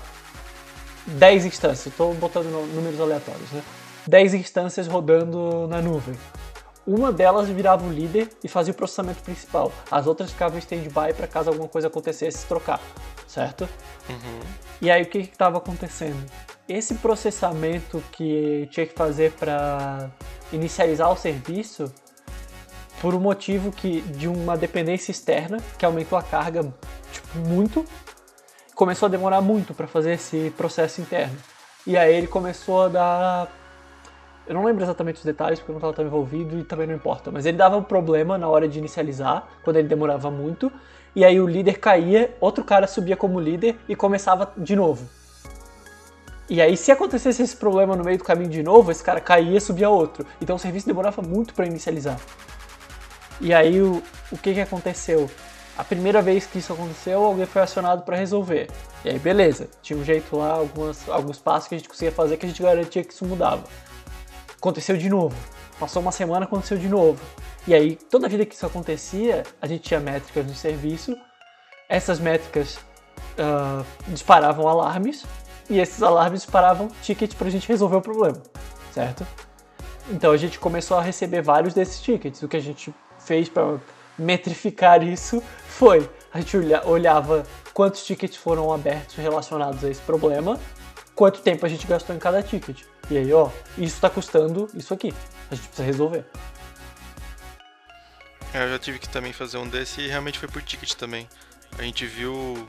S3: 10 instâncias, estou botando números aleatórios, né? 10 instâncias rodando na nuvem. Uma delas virava o líder e fazia o processamento principal. As outras ficavam em stand-by para caso alguma coisa acontecesse trocar, certo? Uhum. E aí o que estava acontecendo? Esse processamento que tinha que fazer para inicializar o serviço, por um motivo que de uma dependência externa que aumentou a carga tipo, muito, começou a demorar muito para fazer esse processo interno. E aí ele começou a dar eu não lembro exatamente os detalhes porque eu não estava tão envolvido e também não importa, mas ele dava um problema na hora de inicializar, quando ele demorava muito, e aí o líder caía, outro cara subia como líder e começava de novo. E aí, se acontecesse esse problema no meio do caminho de novo, esse cara caía e subia outro. Então o serviço demorava muito para inicializar. E aí, o, o que, que aconteceu? A primeira vez que isso aconteceu, alguém foi acionado para resolver. E aí, beleza, tinha um jeito lá, algumas, alguns passos que a gente conseguia fazer que a gente garantia que isso mudava aconteceu de novo. Passou uma semana, aconteceu de novo. E aí, toda vida que isso acontecia, a gente tinha métricas no serviço, essas métricas uh, disparavam alarmes, e esses alarmes disparavam tickets para a gente resolver o problema, certo? Então a gente começou a receber vários desses tickets. O que a gente fez para metrificar isso foi a gente olhava quantos tickets foram abertos relacionados a esse problema, quanto tempo a gente gastou em cada ticket. E aí, ó, isso tá custando isso aqui. A gente precisa resolver.
S1: É, eu já tive que também fazer um desse e realmente foi por ticket também. A gente viu.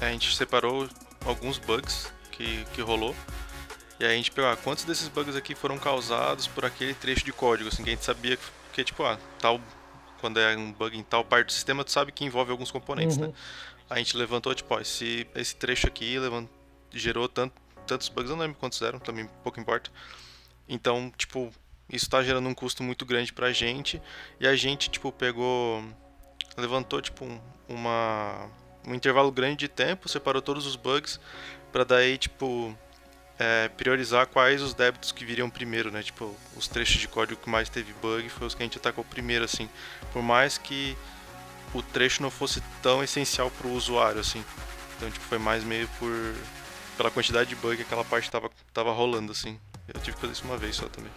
S1: A gente separou alguns bugs que, que rolou. E aí a gente pegou, ah, quantos desses bugs aqui foram causados por aquele trecho de código, assim, que a gente sabia que, que tipo, ah, tal. Quando é um bug em tal parte do sistema, tu sabe que envolve alguns componentes, né? uhum. né? A gente levantou, tipo, ó, esse, esse trecho aqui levant, gerou tanto, tantos bugs, eu não lembro quantos eram, também pouco importa. Então, tipo, isso está gerando um custo muito grande pra gente. E a gente, tipo, pegou. Levantou, tipo, um, uma, um intervalo grande de tempo, separou todos os bugs, para daí, tipo, é, priorizar quais os débitos que viriam primeiro, né? Tipo, os trechos de código que mais teve bug foi os que a gente atacou primeiro, assim. Por mais que o trecho não fosse tão essencial para o usuário, assim. Então, tipo, foi mais meio por pela quantidade de bug que aquela parte tava, tava rolando, assim. Eu tive que fazer isso uma vez só também.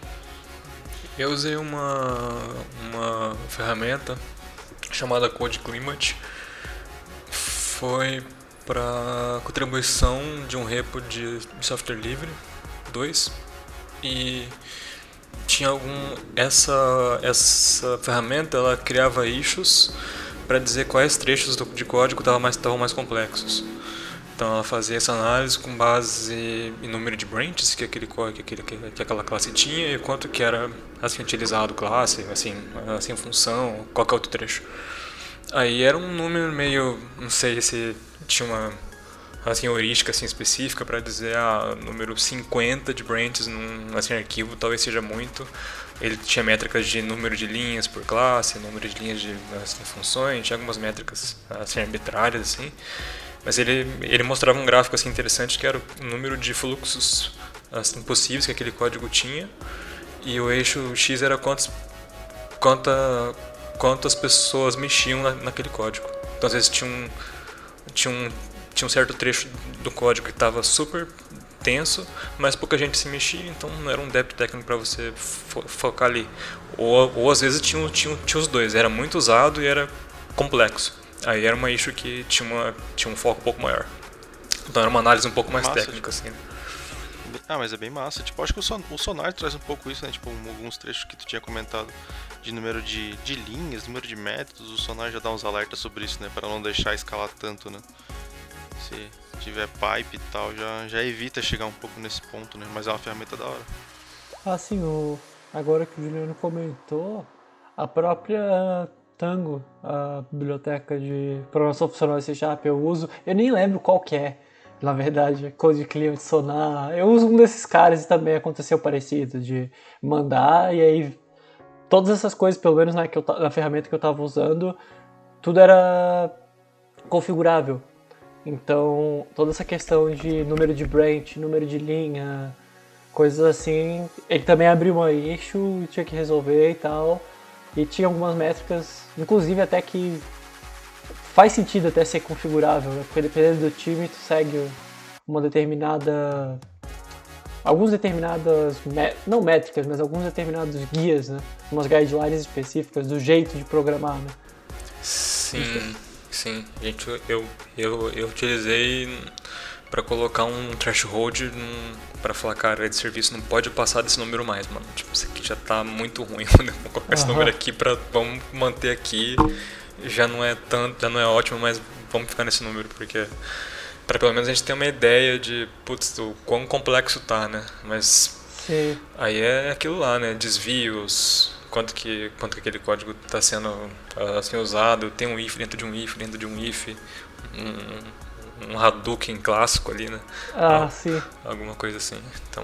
S2: Eu usei uma, uma ferramenta chamada Code Climate. Foi para contribuição de um repo de software livre 2 e tinha algum essa essa ferramenta ela criava issues para dizer quais trechos do, de código estavam mais estavam mais complexos então ela fazia essa análise com base em número de branches que aquele que, aquele, que aquela classe tinha e quanto que era assim utilizado classe, assim, assim função, qualquer outro trecho. Aí era um número meio, não sei se tinha uma assim heurística assim específica para dizer ah, número 50 de branches num assim arquivo talvez seja muito. Ele tinha métricas de número de linhas por classe, número de linhas de assim, funções, tinha algumas métricas assim arbitrárias assim. Mas ele, ele mostrava um gráfico assim interessante que era o número de fluxos assim, possíveis que aquele código tinha e o eixo x era quantos, quanta, quantas pessoas mexiam na, naquele código. Então às vezes tinha um, tinha um, tinha um certo trecho do código que estava super tenso, mas pouca gente se mexia, então não era um débito técnico para você fo focar ali. Ou, ou às vezes tinha, tinha, tinha os dois, era muito usado e era complexo. Aí era uma issue que tinha, uma, tinha um foco um pouco maior. Então era uma análise um pouco mais massa, técnica, tipo... assim.
S1: Ah, mas é bem massa. Tipo, acho que o, son o Sonar traz um pouco isso, né? Tipo, alguns trechos que tu tinha comentado de número de, de linhas, número de métodos, o Sonar já dá uns alertas sobre isso, né? Para não deixar escalar tanto, né? Se tiver pipe e tal, já, já evita chegar um pouco nesse ponto, né? Mas é uma ferramenta da hora.
S3: Ah, sim, o... agora que o Juliano comentou, A própria Tango, a biblioteca de programação funcional C Sharp, eu uso. Eu nem lembro qual que é, na verdade, Code Client Sonar. Eu uso um desses caras e também aconteceu parecido, de mandar e aí todas essas coisas, pelo menos na, eu, na ferramenta que eu estava usando, tudo era configurável. Então, toda essa questão de número de branch, número de linha, coisas assim, ele também abriu uma issue, tinha que resolver e tal. E tinha algumas métricas, inclusive até que faz sentido até ser configurável, né? porque dependendo do time tu segue uma determinada alguns determinadas não métricas, mas alguns determinados guias, né? Umas guidelines específicas do jeito de programar, né?
S2: Sim, sim. Gente, eu eu, eu utilizei para colocar um threshold para falar, cara, esse serviço não pode passar desse número mais, mano. Tipo, isso aqui já tá muito ruim, vou colocar esse número aqui para vamos manter aqui. Já não é tanto, já não é ótimo, mas vamos ficar nesse número porque para pelo menos a gente ter uma ideia de, putz, o quão complexo tá, né? Mas Sim. aí é aquilo lá, né? Desvios, quanto que quanto que aquele código está sendo assim usado, tem um if dentro de um if dentro de um if, um, um Hadouken clássico ali, né?
S3: Ah, sim.
S2: Alguma coisa assim. Então.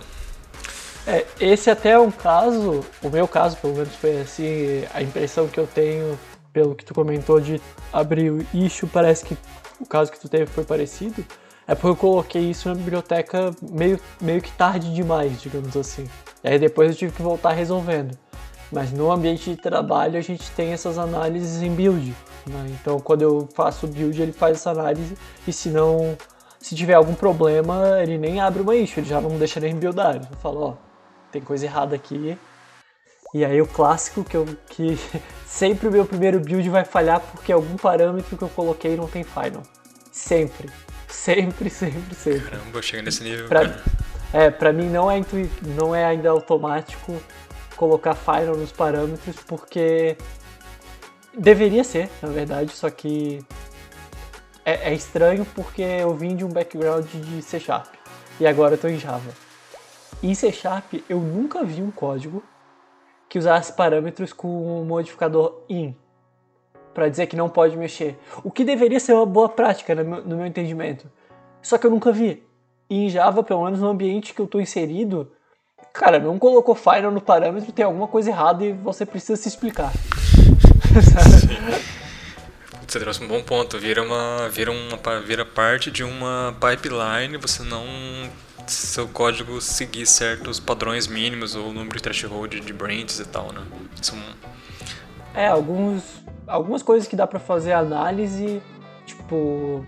S3: É, esse até é um caso, o meu caso pelo menos foi assim, a impressão que eu tenho pelo que tu comentou de abrir o issue, parece que o caso que tu teve foi parecido. É porque eu coloquei isso na biblioteca meio, meio que tarde demais, digamos assim. E aí depois eu tive que voltar resolvendo. Mas no ambiente de trabalho a gente tem essas análises em build. Né? Então quando eu faço o build ele faz essa análise e se não, se tiver algum problema ele nem abre uma issue, ele já não deixa nem buildar. Ele fala, ó, tem coisa errada aqui. E aí o clássico que eu que sempre o meu primeiro build vai falhar porque algum parâmetro que eu coloquei não tem final. Sempre. Sempre, sempre, sempre.
S2: Caramba, chega nesse nível.
S3: Pra, é, pra mim não é, não é ainda automático colocar final nos parâmetros porque Deveria ser, na verdade, só que é, é, estranho porque eu vim de um background de C Sharp e agora eu tô em Java. Em C Sharp eu nunca vi um código que usasse parâmetros com um modificador in para dizer que não pode mexer. O que deveria ser uma boa prática no meu, no meu entendimento. Só que eu nunca vi. E em Java, pelo menos no ambiente que eu estou inserido, cara, não colocou final no parâmetro, tem alguma coisa errada e você precisa se explicar.
S2: Você trouxe um bom ponto. Vira uma, vira uma, vira parte de uma pipeline. Você não seu código seguir certos padrões mínimos ou número de threshold de branches e tal, né? Isso...
S3: É, alguns, algumas coisas que dá para fazer análise, tipo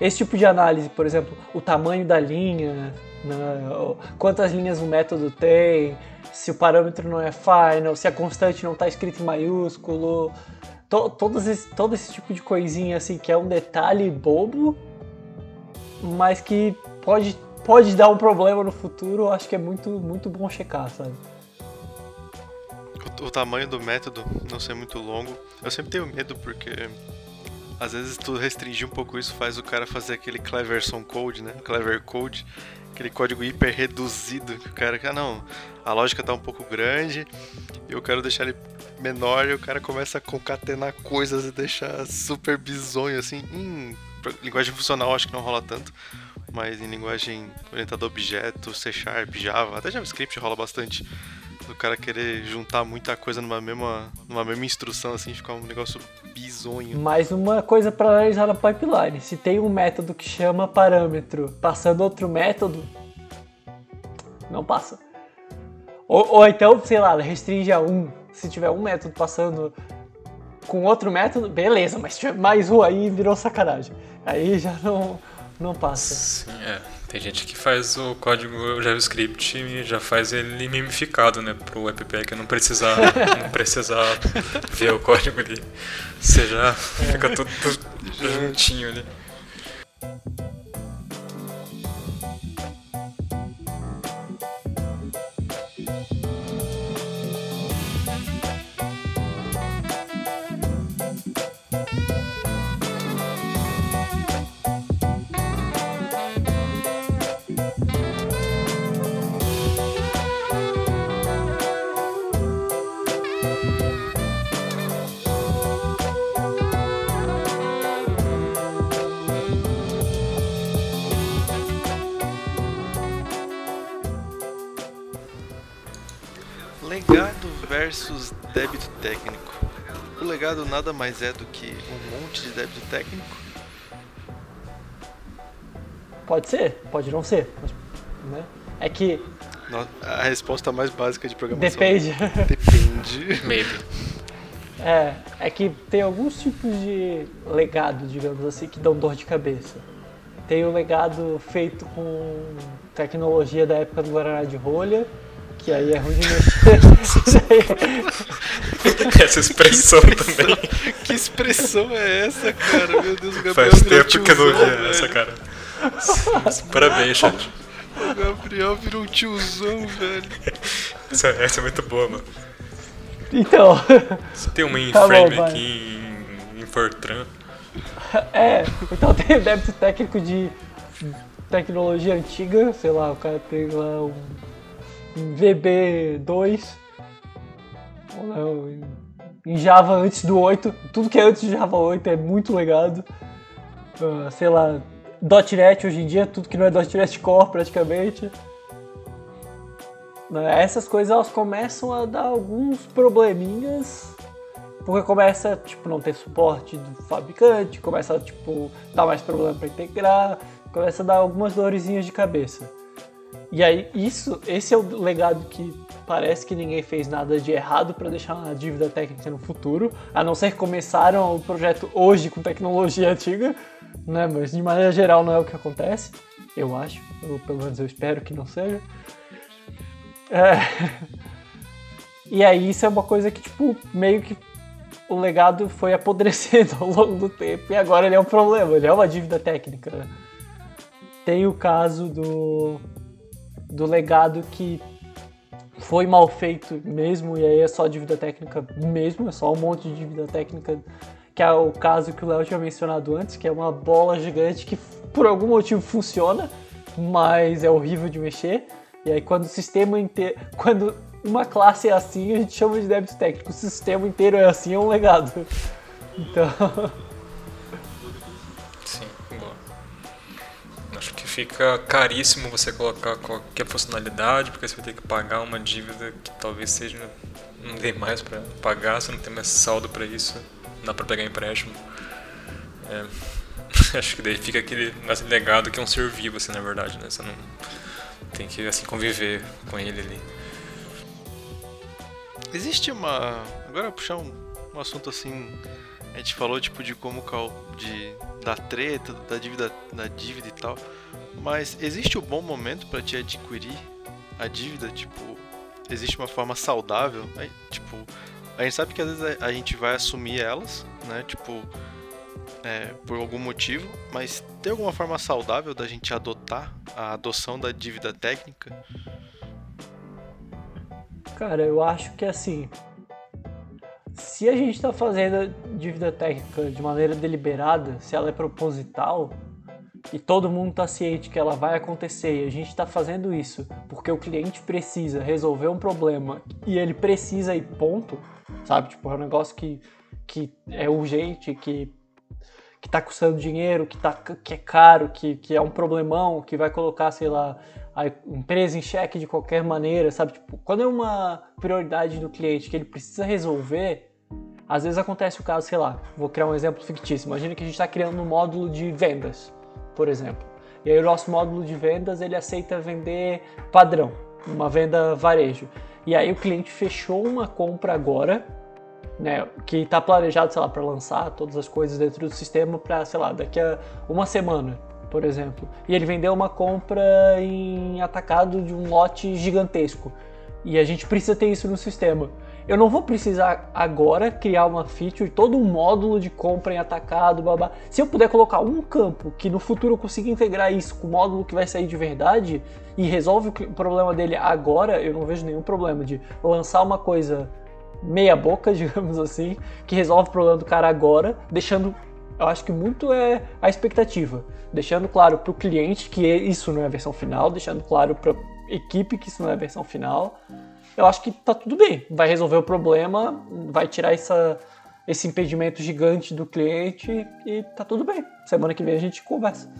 S3: esse tipo de análise, por exemplo, o tamanho da linha, né, quantas linhas o método tem, se o parâmetro não é final, se a constante não está escrita em maiúsculo, to, todos esse, todo esse tipo de coisinha assim que é um detalhe bobo, mas que pode, pode dar um problema no futuro, acho que é muito, muito bom checar, sabe?
S1: O, tamanho do método não ser muito longo, eu sempre tenho medo porque às vezes tu restringir um pouco isso faz o cara fazer aquele Cleverson Code, né? Clever Code, aquele código hiper reduzido que o cara, ah não, a lógica tá um pouco grande, eu quero deixar ele menor e o cara começa a concatenar coisas e deixar super bizonho assim. Em linguagem funcional acho que não rola tanto, mas em linguagem orientada a objeto, C Sharp, Java, até JavaScript rola bastante do cara querer juntar muita coisa numa mesma, numa mesma instrução, assim, ficar um negócio bizonho.
S3: Mais uma coisa para analisar na pipeline. Se tem um método que chama parâmetro passando outro método, não passa. Ou, ou então, sei lá, restringe a um. Se tiver um método passando com outro método, beleza, mas se tiver mais um aí, virou sacanagem. Aí já não, não passa.
S2: Sim, é. Tem gente que faz o código JavaScript e já faz ele mimificado, né, pro app não precisar, não precisar ver o código ali. Você já fica tudo, tudo juntinho ali.
S1: Débito técnico. O legado nada mais é do que um monte de débito técnico?
S3: Pode ser, pode não ser. Mas, né? É que.
S1: A resposta mais básica de programação.
S3: Depende.
S1: Depende.
S2: Maybe.
S3: É, é que tem alguns tipos de legado, digamos assim, que dão dor de cabeça. Tem o legado feito com tecnologia da época do Guaraná de rolha, que aí é ruim de mexer.
S2: essa expressão também.
S1: Que expressão é essa, cara? Meu Deus, o Gabriel
S2: Faz tempo que eu não
S1: tiozão,
S2: vi essa, cara. Parabéns, chat.
S1: O Gabriel virou um tiozão, velho.
S2: Essa, essa é muito boa, mano.
S3: Então,
S2: Você tem uma
S3: Tá
S2: in-frame
S3: vai.
S2: aqui em, em Fortran.
S3: é, então tem o débito técnico de tecnologia antiga, sei lá, o cara tem lá um VB2, ou não, em- Java antes do 8, tudo que é antes de Java 8 é muito legado. Ah, sei lá, .NET hoje em dia, tudo que não é .NET Core praticamente. Né, Essas coisas elas começam a dar alguns probleminhas porque começa, tipo, não ter suporte do fabricante, começa tipo, dar mais problema para integrar, começa a dar algumas dorezinhas de cabeça. E aí, isso, esse é o legado que parece que ninguém fez nada de errado para deixar uma dívida técnica no futuro, a não ser que começaram o projeto hoje com tecnologia antiga, né? Mas de maneira geral não é o que acontece, eu acho, ou pelo menos eu espero que não seja. É. E aí isso é uma coisa que, tipo, meio que o legado foi apodrecendo ao longo do tempo e agora ele é um problema, ele é uma dívida técnica. Tem o caso do, do legado que foi mal feito mesmo, e aí é só dívida técnica mesmo, é só um monte de dívida técnica, que é o caso que o Léo tinha mencionado antes, que é uma bola gigante que por algum motivo funciona, mas é horrível de mexer. E aí quando o sistema inteiro. Quando uma classe é assim, a gente chama de débito técnico. O sistema inteiro é assim, é um legado. Então.
S2: fica caríssimo você colocar qualquer funcionalidade, porque você vai ter que pagar uma dívida que talvez seja. Não dê mais pra pagar, você não tem mais saldo pra isso, não dá pra pegar empréstimo. É, acho que daí fica aquele mais legado que é um ser vivo, assim, na verdade, né? Você não tem que assim conviver com ele ali.
S1: Existe uma. Agora puxar um, um assunto assim. A gente falou tipo de como cal... de da treta, da dívida, da dívida e tal. Mas existe o bom momento para te adquirir a dívida, tipo, existe uma forma saudável, né? tipo, a gente sabe que às vezes a gente vai assumir elas, né? Tipo, é, por algum motivo, mas tem alguma forma saudável da gente adotar a adoção da dívida técnica?
S3: Cara, eu acho que assim. Se a gente está fazendo dívida técnica de maneira deliberada, se ela é proposital e todo mundo está ciente que ela vai acontecer e a gente está fazendo isso porque o cliente precisa resolver um problema e ele precisa ir ponto, sabe? Tipo, é um negócio que, que é urgente, que que tá custando dinheiro, que, tá, que é caro, que, que é um problemão, que vai colocar, sei lá, a empresa em xeque de qualquer maneira, sabe? Tipo, quando é uma prioridade do cliente que ele precisa resolver, às vezes acontece o caso, sei lá, vou criar um exemplo fictício. Imagina que a gente está criando um módulo de vendas, por exemplo. E aí o nosso módulo de vendas, ele aceita vender padrão, uma venda varejo. E aí o cliente fechou uma compra agora, né, que está planejado, sei lá, para lançar todas as coisas dentro do sistema para, sei lá, daqui a uma semana, por exemplo. E ele vendeu uma compra em atacado de um lote gigantesco. E a gente precisa ter isso no sistema. Eu não vou precisar agora criar uma feature, todo um módulo de compra em atacado, babá. Se eu puder colocar um campo que no futuro eu consiga integrar isso com o módulo que vai sair de verdade e resolve o problema dele agora, eu não vejo nenhum problema de lançar uma coisa meia boca, digamos assim, que resolve o problema do cara agora, deixando, eu acho que muito é a expectativa, deixando claro para o cliente que isso não é a versão final, deixando claro para equipe que isso não é a versão final. Eu acho que tá tudo bem, vai resolver o problema, vai tirar essa, esse impedimento gigante do cliente e tá tudo bem. Semana que vem a gente conversa.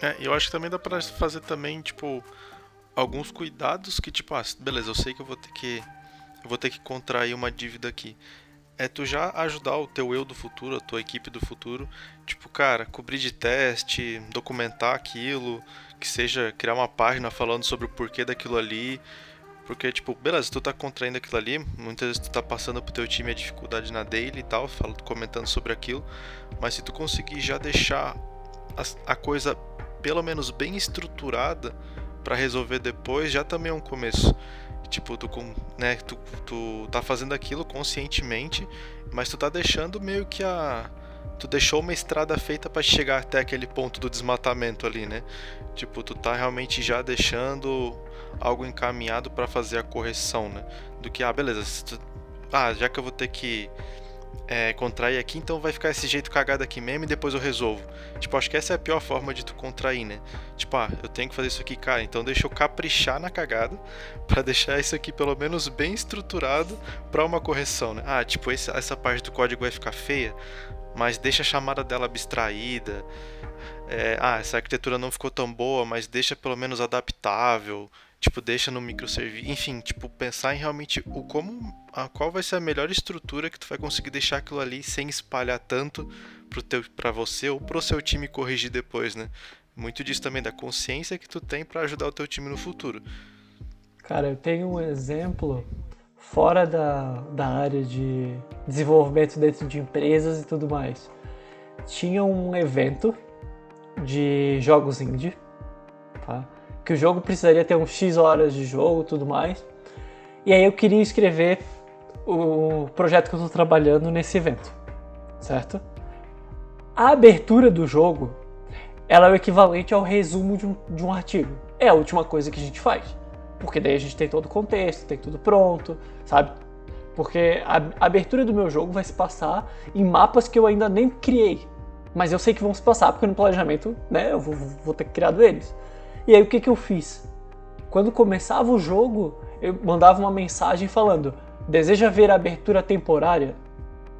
S1: É, eu acho que também dá pra fazer também, tipo, alguns cuidados que, tipo, ah, beleza, eu sei que eu vou ter que. Eu vou ter que contrair uma dívida aqui. É tu já ajudar o teu eu do futuro, a tua equipe do futuro, tipo, cara, cobrir de teste, documentar aquilo, que seja criar uma página falando sobre o porquê daquilo ali. Porque, tipo, beleza, tu tá contraindo aquilo ali, muitas vezes tu tá passando pro teu time a dificuldade na daily e tal, falando, comentando sobre aquilo, mas se tu conseguir já deixar a, a coisa pelo menos bem estruturada para resolver depois, já também é um começo. Tipo, tu, né, tu, tu tá fazendo aquilo conscientemente, mas tu tá deixando meio que a. Tu deixou uma estrada feita para chegar até aquele ponto do desmatamento ali, né? Tipo, tu tá realmente já deixando algo encaminhado para fazer a correção, né? Do que, ah, beleza, tu, ah, já que eu vou ter que é, contrair aqui, então vai ficar esse jeito cagado aqui mesmo e depois eu resolvo. Tipo, acho que essa é a pior forma de tu contrair, né? Tipo, ah, eu tenho que fazer isso aqui, cara, então deixa eu caprichar na cagada para deixar isso aqui pelo menos bem estruturado para uma correção, né? Ah, tipo, esse, essa parte do código vai ficar feia, mas deixa a chamada dela abstraída. É, ah, essa arquitetura não ficou tão boa, mas deixa pelo menos adaptável tipo, deixa no microserviço, enfim, tipo, pensar em realmente o como, a qual vai ser a melhor estrutura que tu vai conseguir deixar aquilo ali sem espalhar tanto pro teu, para você ou pro seu time corrigir depois, né? Muito disso também da consciência que tu tem para ajudar o teu time no futuro.
S3: Cara, eu tenho um exemplo fora da, da área de desenvolvimento dentro de empresas e tudo mais. Tinha um evento de jogos indie, tá? Que o jogo precisaria ter uns X horas de jogo tudo mais. E aí eu queria escrever o projeto que eu estou trabalhando nesse evento, certo? A abertura do jogo ela é o equivalente ao resumo de um, de um artigo. É a última coisa que a gente faz. Porque daí a gente tem todo o contexto, tem tudo pronto, sabe? Porque a abertura do meu jogo vai se passar em mapas que eu ainda nem criei. Mas eu sei que vão se passar, porque no planejamento, né, eu vou, vou ter criado eles. E aí o que, que eu fiz? Quando começava o jogo, eu mandava uma mensagem falando: deseja ver a abertura temporária?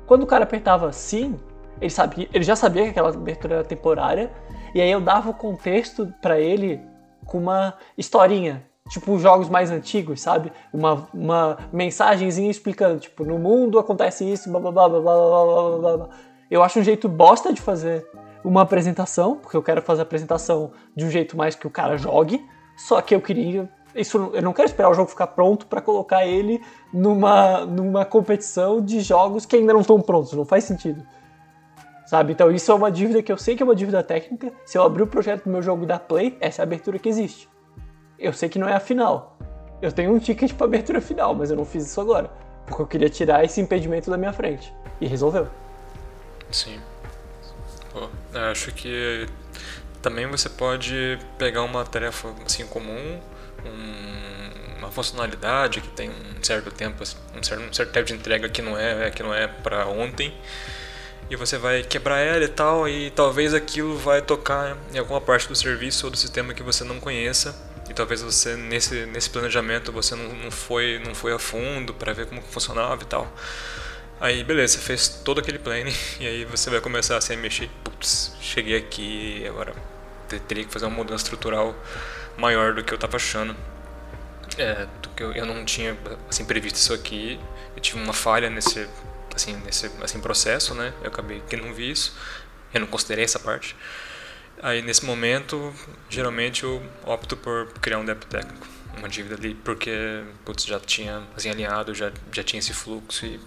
S3: Quando o cara apertava sim, ele, sabia, ele já sabia que aquela abertura era temporária, e aí eu dava o contexto para ele com uma historinha, tipo jogos mais antigos, sabe? Uma, uma mensagenzinha explicando, tipo, no mundo acontece isso, blá blá blá blá blá blá blá blá. Eu acho um jeito bosta de fazer uma apresentação, porque eu quero fazer a apresentação de um jeito mais que o cara jogue, só que eu queria isso eu não quero esperar o jogo ficar pronto para colocar ele numa, numa competição de jogos que ainda não estão prontos, não faz sentido. Sabe? Então isso é uma dívida que eu sei que é uma dívida técnica. Se eu abrir o projeto do meu jogo da Play, essa é a abertura que existe. Eu sei que não é a final. Eu tenho um ticket para abertura final, mas eu não fiz isso agora, porque eu queria tirar esse impedimento da minha frente e resolveu.
S2: Sim. Pô, acho que também você pode pegar uma tarefa assim comum, um, uma funcionalidade que tem um certo tempo, um certo, um certo tempo de entrega que não é que não é para ontem, e você vai quebrar ela e tal, e talvez aquilo vai tocar em alguma parte do serviço ou do sistema que você não conheça, e talvez você nesse nesse planejamento você não, não foi não foi a fundo para ver como funcionava e tal. Aí, beleza, você fez todo aquele planning e aí você vai começar assim, a mexer. Putz, cheguei aqui agora teria que fazer uma mudança estrutural maior do que eu estava achando. É, eu, eu não tinha assim previsto isso aqui. Eu tive uma falha nesse assim nesse assim processo, né? Eu acabei que não vi isso. Eu não considerei essa parte. Aí nesse momento, geralmente eu opto por criar um débito técnico, uma dívida ali, porque putz, já tinha assim alinhado, já já tinha esse fluxo e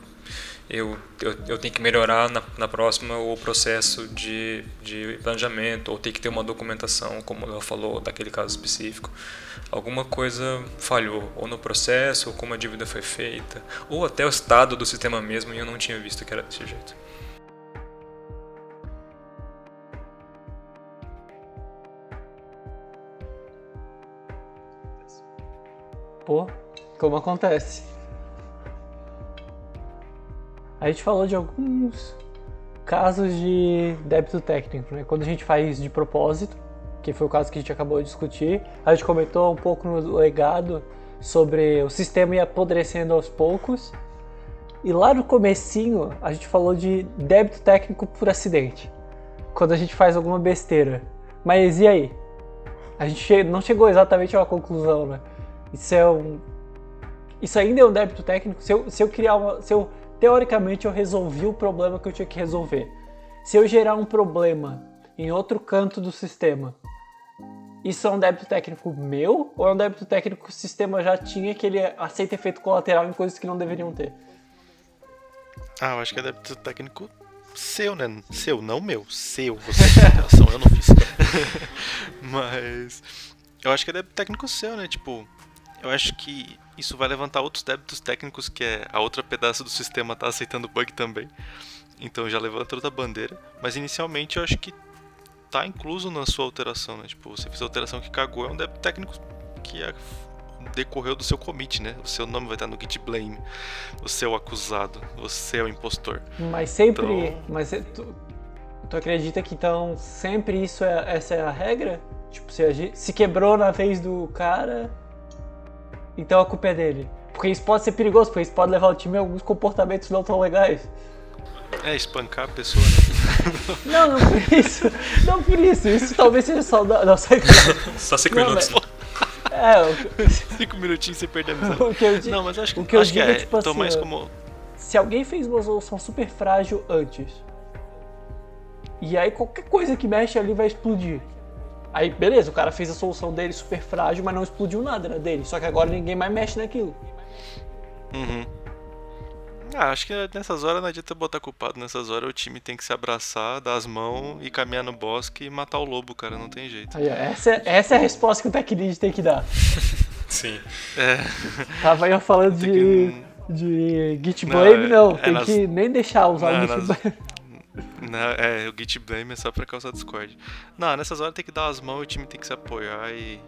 S2: eu, eu, eu tenho que melhorar na, na próxima o processo de, de planejamento, ou tem que ter uma documentação, como ela falou, daquele caso específico. Alguma coisa falhou, ou no processo, ou como a dívida foi feita, ou até o estado do sistema mesmo, e eu não tinha visto que era desse jeito.
S3: Pô, como acontece? A gente falou de alguns casos de débito técnico, né? Quando a gente faz de propósito, que foi o caso que a gente acabou de discutir, a gente comentou um pouco no legado sobre o sistema ir apodrecendo aos poucos. E lá no comecinho, a gente falou de débito técnico por acidente. Quando a gente faz alguma besteira. Mas e aí? A gente não chegou exatamente a uma conclusão, né? Isso é um. Isso ainda é um débito técnico. Se eu, se eu criar uma. Se eu, teoricamente, eu resolvi o problema que eu tinha que resolver. Se eu gerar um problema em outro canto do sistema, isso é um débito técnico meu ou é um débito técnico que o sistema já tinha que ele aceita efeito colateral em coisas que não deveriam ter?
S1: Ah, eu acho que é débito técnico seu, né? Seu, não meu. Seu. Você fez eu não fiz. Mas eu acho que é débito técnico seu, né? Tipo, eu acho que isso vai levantar outros débitos técnicos que é a outra pedaço do sistema tá aceitando bug também. Então já levanta outra bandeira. Mas inicialmente eu acho que tá incluso na sua alteração, né? Tipo, você fez a alteração que cagou, é um débito técnico que é decorreu do seu commit, né? O seu nome vai estar no git blame, o seu acusado, você é o impostor.
S3: Mas sempre, então... mas é, tu, tu acredita que então sempre isso é essa é a regra? Tipo, se, se quebrou na vez do cara, então a culpa é dele. Porque isso pode ser perigoso, porque isso pode levar o time a alguns comportamentos não tão legais.
S1: É, espancar a pessoa, né?
S3: Não, não por isso. Não por isso. Isso talvez seja saudável. Não,
S2: só, só cinco não, minutos. Mas...
S1: É. Cinco minutinhos você perde a
S3: amizade. o que eu digo,
S1: Não, mas acho que,
S3: o que, eu
S1: acho
S3: digo
S1: que
S3: é, tipo
S1: assim, mais como...
S3: Se alguém fez uma solução super frágil antes, e aí qualquer coisa que mexe ali vai explodir. Aí, beleza, o cara fez a solução dele super frágil, mas não explodiu nada né, dele. Só que agora ninguém mais mexe naquilo.
S1: Uhum. Ah, acho que nessas horas não adianta botar culpado. Nessas horas o time tem que se abraçar, dar as mãos e caminhar no bosque e matar o lobo, cara. Não tem jeito.
S3: Aí, essa, é, essa é a resposta que o Tech Lead tem que dar.
S2: Sim.
S1: É.
S3: Tava eu falando de, que... de Git Blame, não. não. É, tem nas... que nem deixar usar não, o Git nas...
S1: Não, é, o Git Blame é só pra causar Discord. Não, nessas horas tem que dar as mãos e o time tem que se apoiar e.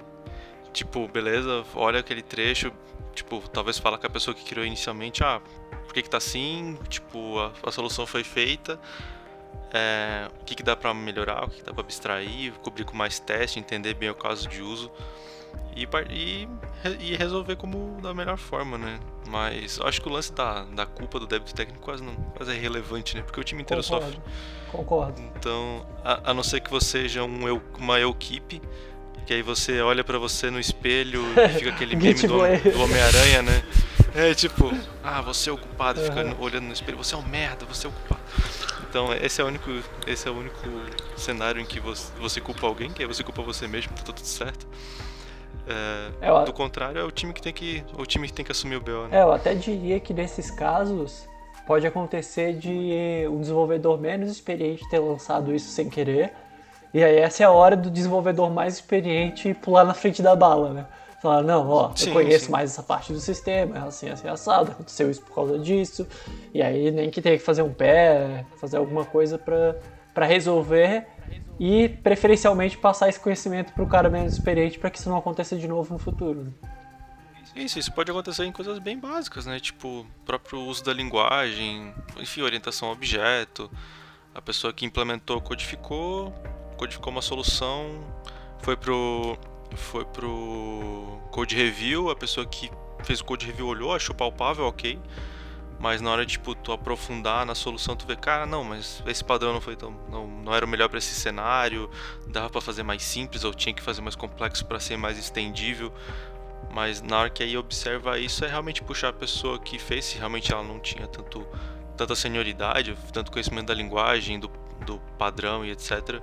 S1: Tipo, beleza, olha aquele trecho. Tipo, talvez fala com a pessoa que criou inicialmente, ah, por que, que tá assim, tipo, a, a solução foi feita, é, o que, que dá para melhorar, o que, que dá para abstrair, cobrir com mais teste, entender bem o caso de uso e, e, e, resolver como da melhor forma, né? Mas acho que o lance da, da culpa do débito técnico quase, não, quase é irrelevante, né? Porque o time inteiro
S3: Concordo.
S1: sofre.
S3: Concordo.
S1: Então, a, a, não ser que você seja um, eu, uma equipe, que aí você olha para você no espelho e fica aquele meme do, do Homem-Aranha, né? É tipo, ah, você é o culpado, fica olhando no espelho, você é um merda, você é o culpado. Então esse é o único, esse é o único cenário em que você, você culpa alguém, que aí você culpa você mesmo, tá tudo certo. É, é, do contrário, é o time que tem que, o time que tem que assumir o BO. Né?
S3: É, eu até diria que nesses casos pode acontecer de um desenvolvedor menos experiente ter lançado isso sem querer. E aí essa é a hora do desenvolvedor mais experiente pular na frente da bala, né? Falar, não, ó, sim, eu conheço sim. mais essa parte do sistema, é assim, assim, assado, aconteceu isso por causa disso. E aí nem que tenha que fazer um pé, fazer alguma coisa para resolver e preferencialmente passar esse conhecimento para o cara menos experiente para que isso não aconteça de novo no futuro. Né?
S1: Isso, isso pode acontecer em coisas bem básicas, né? Tipo, próprio uso da linguagem, enfim, orientação a objeto. A pessoa que implementou codificou, codificou uma solução, foi pro foi pro code review, a pessoa que fez o code review olhou, achou palpável, ok. Mas na hora tipo, tu aprofundar na solução, tu vê, cara, não, mas esse padrão não foi tão. não, não era o melhor para esse cenário, dava para fazer mais simples ou tinha que fazer mais complexo para ser mais estendível. Mas na hora que aí observa isso é realmente puxar a pessoa que fez, se realmente ela não tinha tanto, tanta senioridade, tanto conhecimento da linguagem, do, do padrão e etc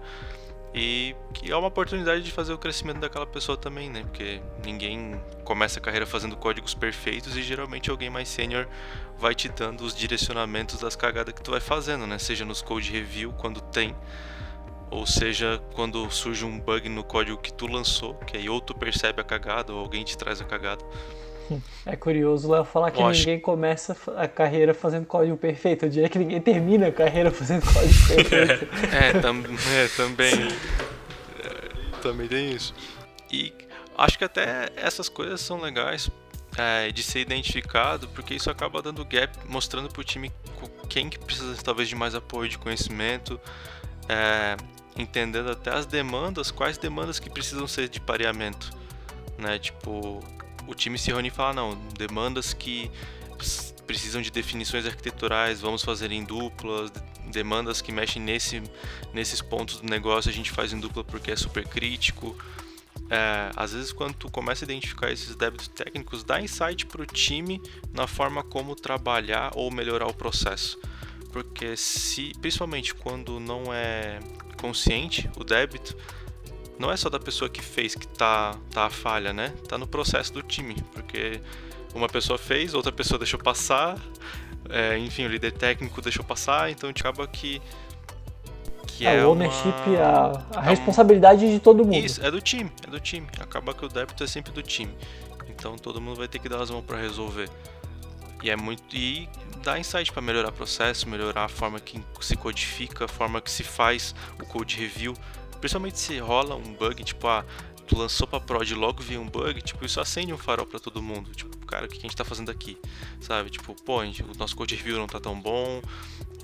S1: e que é uma oportunidade de fazer o crescimento daquela pessoa também, né? Porque ninguém começa a carreira fazendo códigos perfeitos e geralmente alguém mais sênior vai te dando os direcionamentos das cagadas que tu vai fazendo, né? Seja nos code review quando tem, ou seja quando surge um bug no código que tu lançou, que aí ou tu percebe a cagada ou alguém te traz a cagada.
S3: É curioso Léo falar que ninguém começa a carreira fazendo código perfeito. Eu diria que ninguém termina a carreira fazendo código perfeito.
S1: é, tam é, também. É, também tem isso. E acho que até essas coisas são legais é, de ser identificado, porque isso acaba dando gap, mostrando pro time quem que precisa talvez de mais apoio, de conhecimento, é, entendendo até as demandas, quais demandas que precisam ser de pareamento, né? Tipo, o time se reúne e fala, não, demandas que precisam de definições arquiteturais, vamos fazer em duplas, demandas que mexem nesse, nesses pontos do negócio a gente faz em dupla porque é super crítico. é, às vezes quando tu começa a identificar esses débitos técnicos, dá insight para o time na forma como trabalhar ou melhorar o processo. Porque se, principalmente quando não é consciente o débito, não é só da pessoa que fez que tá, tá a falha, né? Tá no processo do time, porque uma pessoa fez, outra pessoa deixou passar, é, enfim, o líder técnico deixou passar, então acaba que
S3: que é, é o ownership, uma... a, a responsabilidade de todo mundo.
S1: Isso, é do time, é do time. Acaba que o débito é sempre do time. Então todo mundo vai ter que dar as mãos para resolver. E é muito e dá insight para melhorar o processo, melhorar a forma que se codifica, a forma que se faz o code review. Principalmente se rola um bug, tipo, ah, tu lançou pra prod e logo vi um bug, tipo, isso acende um farol para todo mundo. Tipo, cara, o que a gente tá fazendo aqui? Sabe? Tipo, pô, gente, o nosso code review não tá tão bom,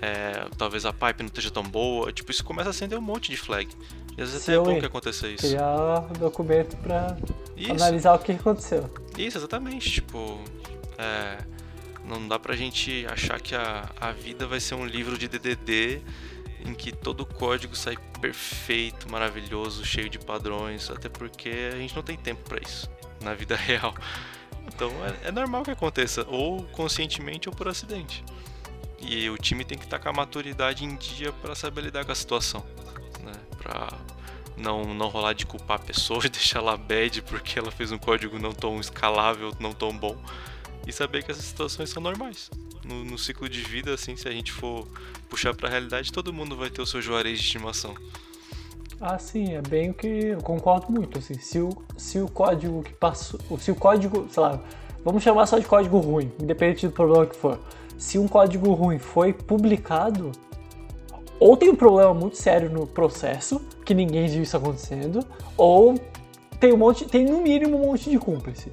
S1: é, talvez a pipe não esteja tão boa. Tipo, isso começa a acender um monte de flag. E às vezes Sim, é bom que aconteça isso.
S3: Criar um documento pra isso. analisar o que aconteceu.
S1: Isso, exatamente. Tipo, é, não dá pra gente achar que a, a vida vai ser um livro de DDD em que todo o código sai perfeito, maravilhoso, cheio de padrões, até porque a gente não tem tempo para isso na vida real. Então é, é, normal que aconteça, ou conscientemente ou por acidente. E o time tem que estar com a maturidade em dia para saber lidar com a situação, né? Para não, não rolar de culpar a pessoa e deixar ela bad porque ela fez um código não tão escalável, não tão bom. E saber que essas situações são normais. No, no ciclo de vida, assim, se a gente for puxar para a realidade, todo mundo vai ter o seu juarez de estimação.
S3: Ah, sim, é bem o que eu concordo muito. Assim, se, o, se o código que passou. Se o código, sei lá, vamos chamar só de código ruim, independente do problema que for. Se um código ruim foi publicado, ou tem um problema muito sério no processo, que ninguém viu isso acontecendo, ou tem um monte, tem no mínimo um monte de cúmplice.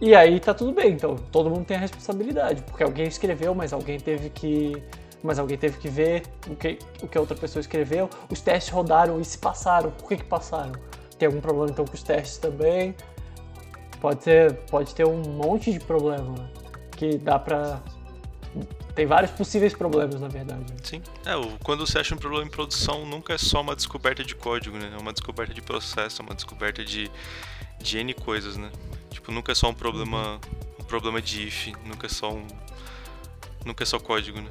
S3: E aí tá tudo bem, então todo mundo tem a responsabilidade, porque alguém escreveu, mas alguém teve que mas alguém teve que ver o que, o que a outra pessoa escreveu. Os testes rodaram e se passaram. Por que, que passaram? Tem algum problema então com os testes também? Pode ter, pode ter um monte de problema que dá pra. Tem vários possíveis problemas, na verdade.
S1: Sim. É, quando você acha um problema em produção, nunca é só uma descoberta de código, né? É uma descoberta de processo, é uma descoberta de, de N coisas, né? Tipo, nunca é só um problema. Um problema de if, nunca é só um. Nunca é só código, né?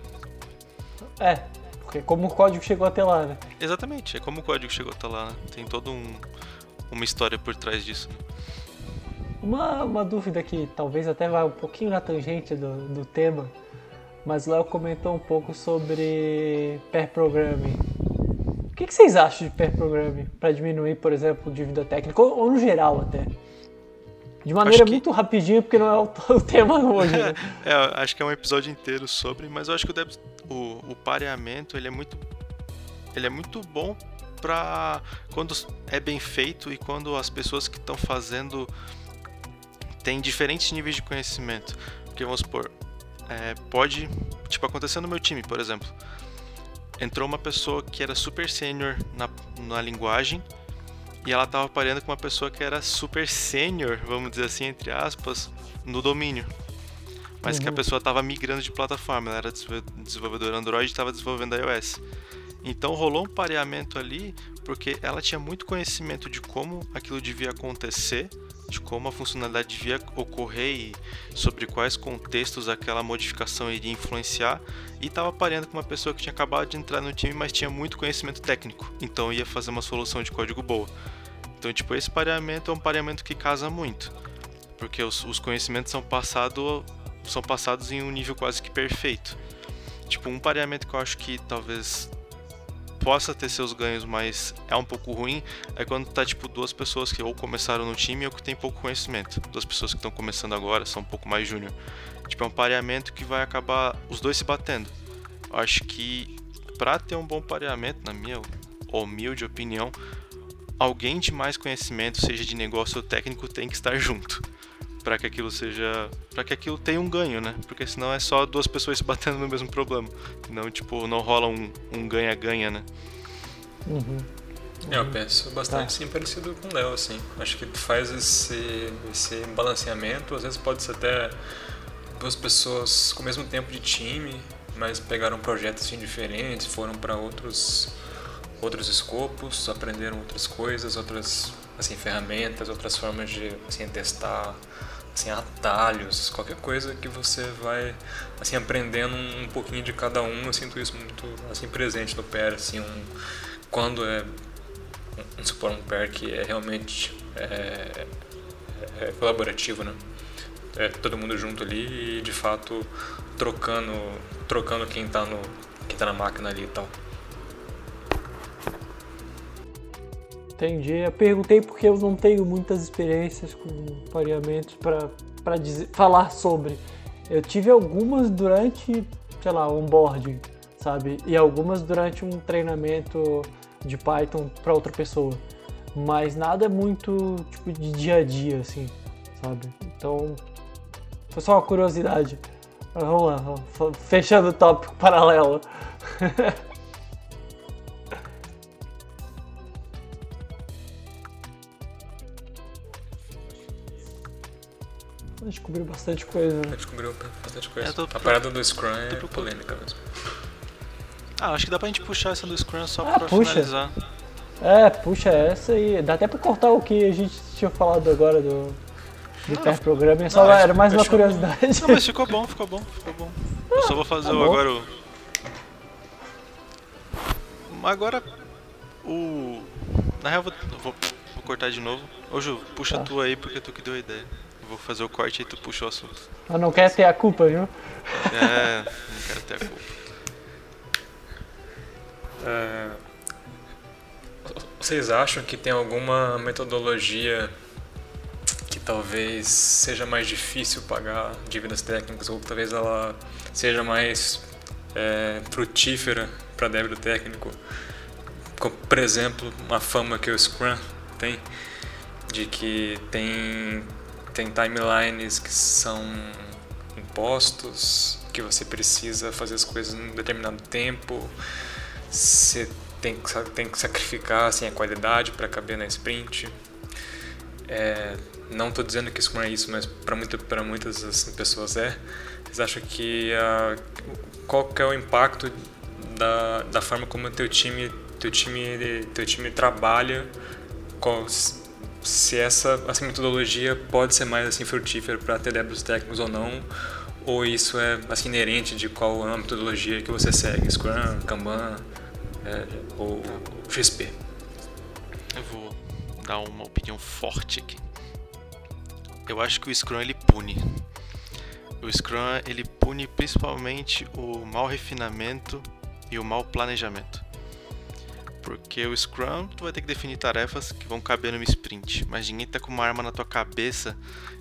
S3: É, porque como o código chegou até lá, né?
S1: Exatamente, é como o código chegou até lá. Né? Tem toda um, uma história por trás disso. Né?
S3: Uma, uma dúvida que talvez até vá um pouquinho na tangente do, do tema, mas Léo comentou um pouco sobre pair programming. O que, que vocês acham de pair programming para diminuir, por exemplo, dívida técnica, ou, ou no geral até? De maneira que... muito rapidinho, porque não é o, o tema hoje. Né?
S1: é, acho que é um episódio inteiro sobre, mas eu acho que o, débito, o, o pareamento ele é muito, ele é muito bom para quando é bem feito e quando as pessoas que estão fazendo têm diferentes níveis de conhecimento. Porque vamos supor, é, pode, tipo, acontecer no meu time, por exemplo. Entrou uma pessoa que era super sênior na, na linguagem e ela estava pareando com uma pessoa que era super sênior, vamos dizer assim, entre aspas, no domínio. Mas uhum. que a uhum. pessoa estava migrando de plataforma, ela era desenvolvedora Android e estava desenvolvendo iOS. Então rolou um pareamento ali, porque ela tinha muito conhecimento de como aquilo devia acontecer, de como a funcionalidade devia ocorrer e sobre quais contextos aquela modificação iria influenciar, e estava pareando com uma pessoa que tinha acabado de entrar no time, mas tinha muito conhecimento técnico, então ia fazer uma solução de código boa. Então, tipo, esse pareamento é um pareamento que casa muito, porque os, os conhecimentos são, passado, são passados em um nível quase que perfeito. Tipo, um pareamento que eu acho que talvez possa ter seus ganhos, mas é um pouco ruim, é quando tá tipo duas pessoas que ou começaram no time ou que tem pouco conhecimento. Duas pessoas que estão começando agora, são um pouco mais júnior. Tipo, é um pareamento que vai acabar os dois se batendo. Eu acho que para ter um bom pareamento, na minha humilde opinião, alguém de mais conhecimento, seja de negócio ou técnico, tem que estar junto. Para que aquilo seja. para que aquilo tenha um ganho, né? Porque senão é só duas pessoas se batendo no mesmo problema. Não, tipo, não rola um ganha-ganha, um né?
S2: Uhum. Eu penso bastante tá. sim parecido com o Léo, assim. Acho que faz esse, esse balanceamento, às vezes pode ser até duas pessoas com o mesmo tempo de time, mas pegaram projetos assim, diferentes, foram para outros outros escopos, aprenderam outras coisas, outras assim, ferramentas, outras formas de assim, testar assim, atalhos, qualquer coisa que você vai assim aprendendo um pouquinho de cada um. Eu sinto isso muito assim presente no pair, assim, um, quando é um, supor um pair que é realmente é, é colaborativo, né? É todo mundo junto ali e de fato trocando trocando quem está no quem tá na máquina ali e tal.
S3: Entendi. Eu perguntei porque eu não tenho muitas experiências com pareamentos para falar sobre. Eu tive algumas durante, sei lá, onboarding, sabe? E algumas durante um treinamento de Python para outra pessoa. Mas nada muito tipo de dia a dia, assim, sabe? Então, foi só uma curiosidade. Vamos lá, fechando o tópico paralelo. Descobriu bastante coisa. Né?
S2: Descobriu bastante coisa. É, tô, a parada do Scrum é polêmica mesmo.
S1: Ah, acho que dá pra gente puxar essa do Scrum só ah, pra puxa. finalizar.
S3: É, puxa essa e dá até pra cortar o que a gente tinha falado agora do, do pair programming, só não, era mais uma curiosidade.
S1: Não, mas ficou bom, ficou bom, ficou bom. Eu só vou fazer tá o, agora o. Agora o. Na real, vou, vou, vou cortar de novo. Ô Ju, puxa tá. tu aí porque tu que deu a ideia. Vou fazer o corte e tu puxa o assunto.
S3: Mas não quer ter a culpa, viu?
S1: É, não quero ter a culpa.
S2: É, vocês acham que tem alguma metodologia que talvez seja mais difícil pagar dívidas técnicas ou talvez ela seja mais é, frutífera para débito técnico? Como, por exemplo, uma fama que o Scrum tem de que tem tem timelines que são impostos, que você precisa fazer as coisas em um determinado tempo, você tem que, tem que sacrificar assim, a qualidade para caber na sprint. É, não estou dizendo que não é isso, mas para muita, muitas assim, pessoas é. Vocês acham que qual que é o impacto da, da forma como teu time, teu time, teu time trabalha? Qual, se essa, essa metodologia pode ser mais assim frutífera para ter débitos técnicos ou não, ou isso é assim, inerente de qual é a metodologia que você segue, Scrum, Kanban é, ou XP?
S1: Eu vou dar uma opinião forte aqui. Eu acho que o Scrum ele pune. O Scrum ele pune principalmente o mau refinamento e o mau planejamento. Porque o Scrum, tu vai ter que definir tarefas que vão caber no sprint, mas ninguém tá com uma arma na tua cabeça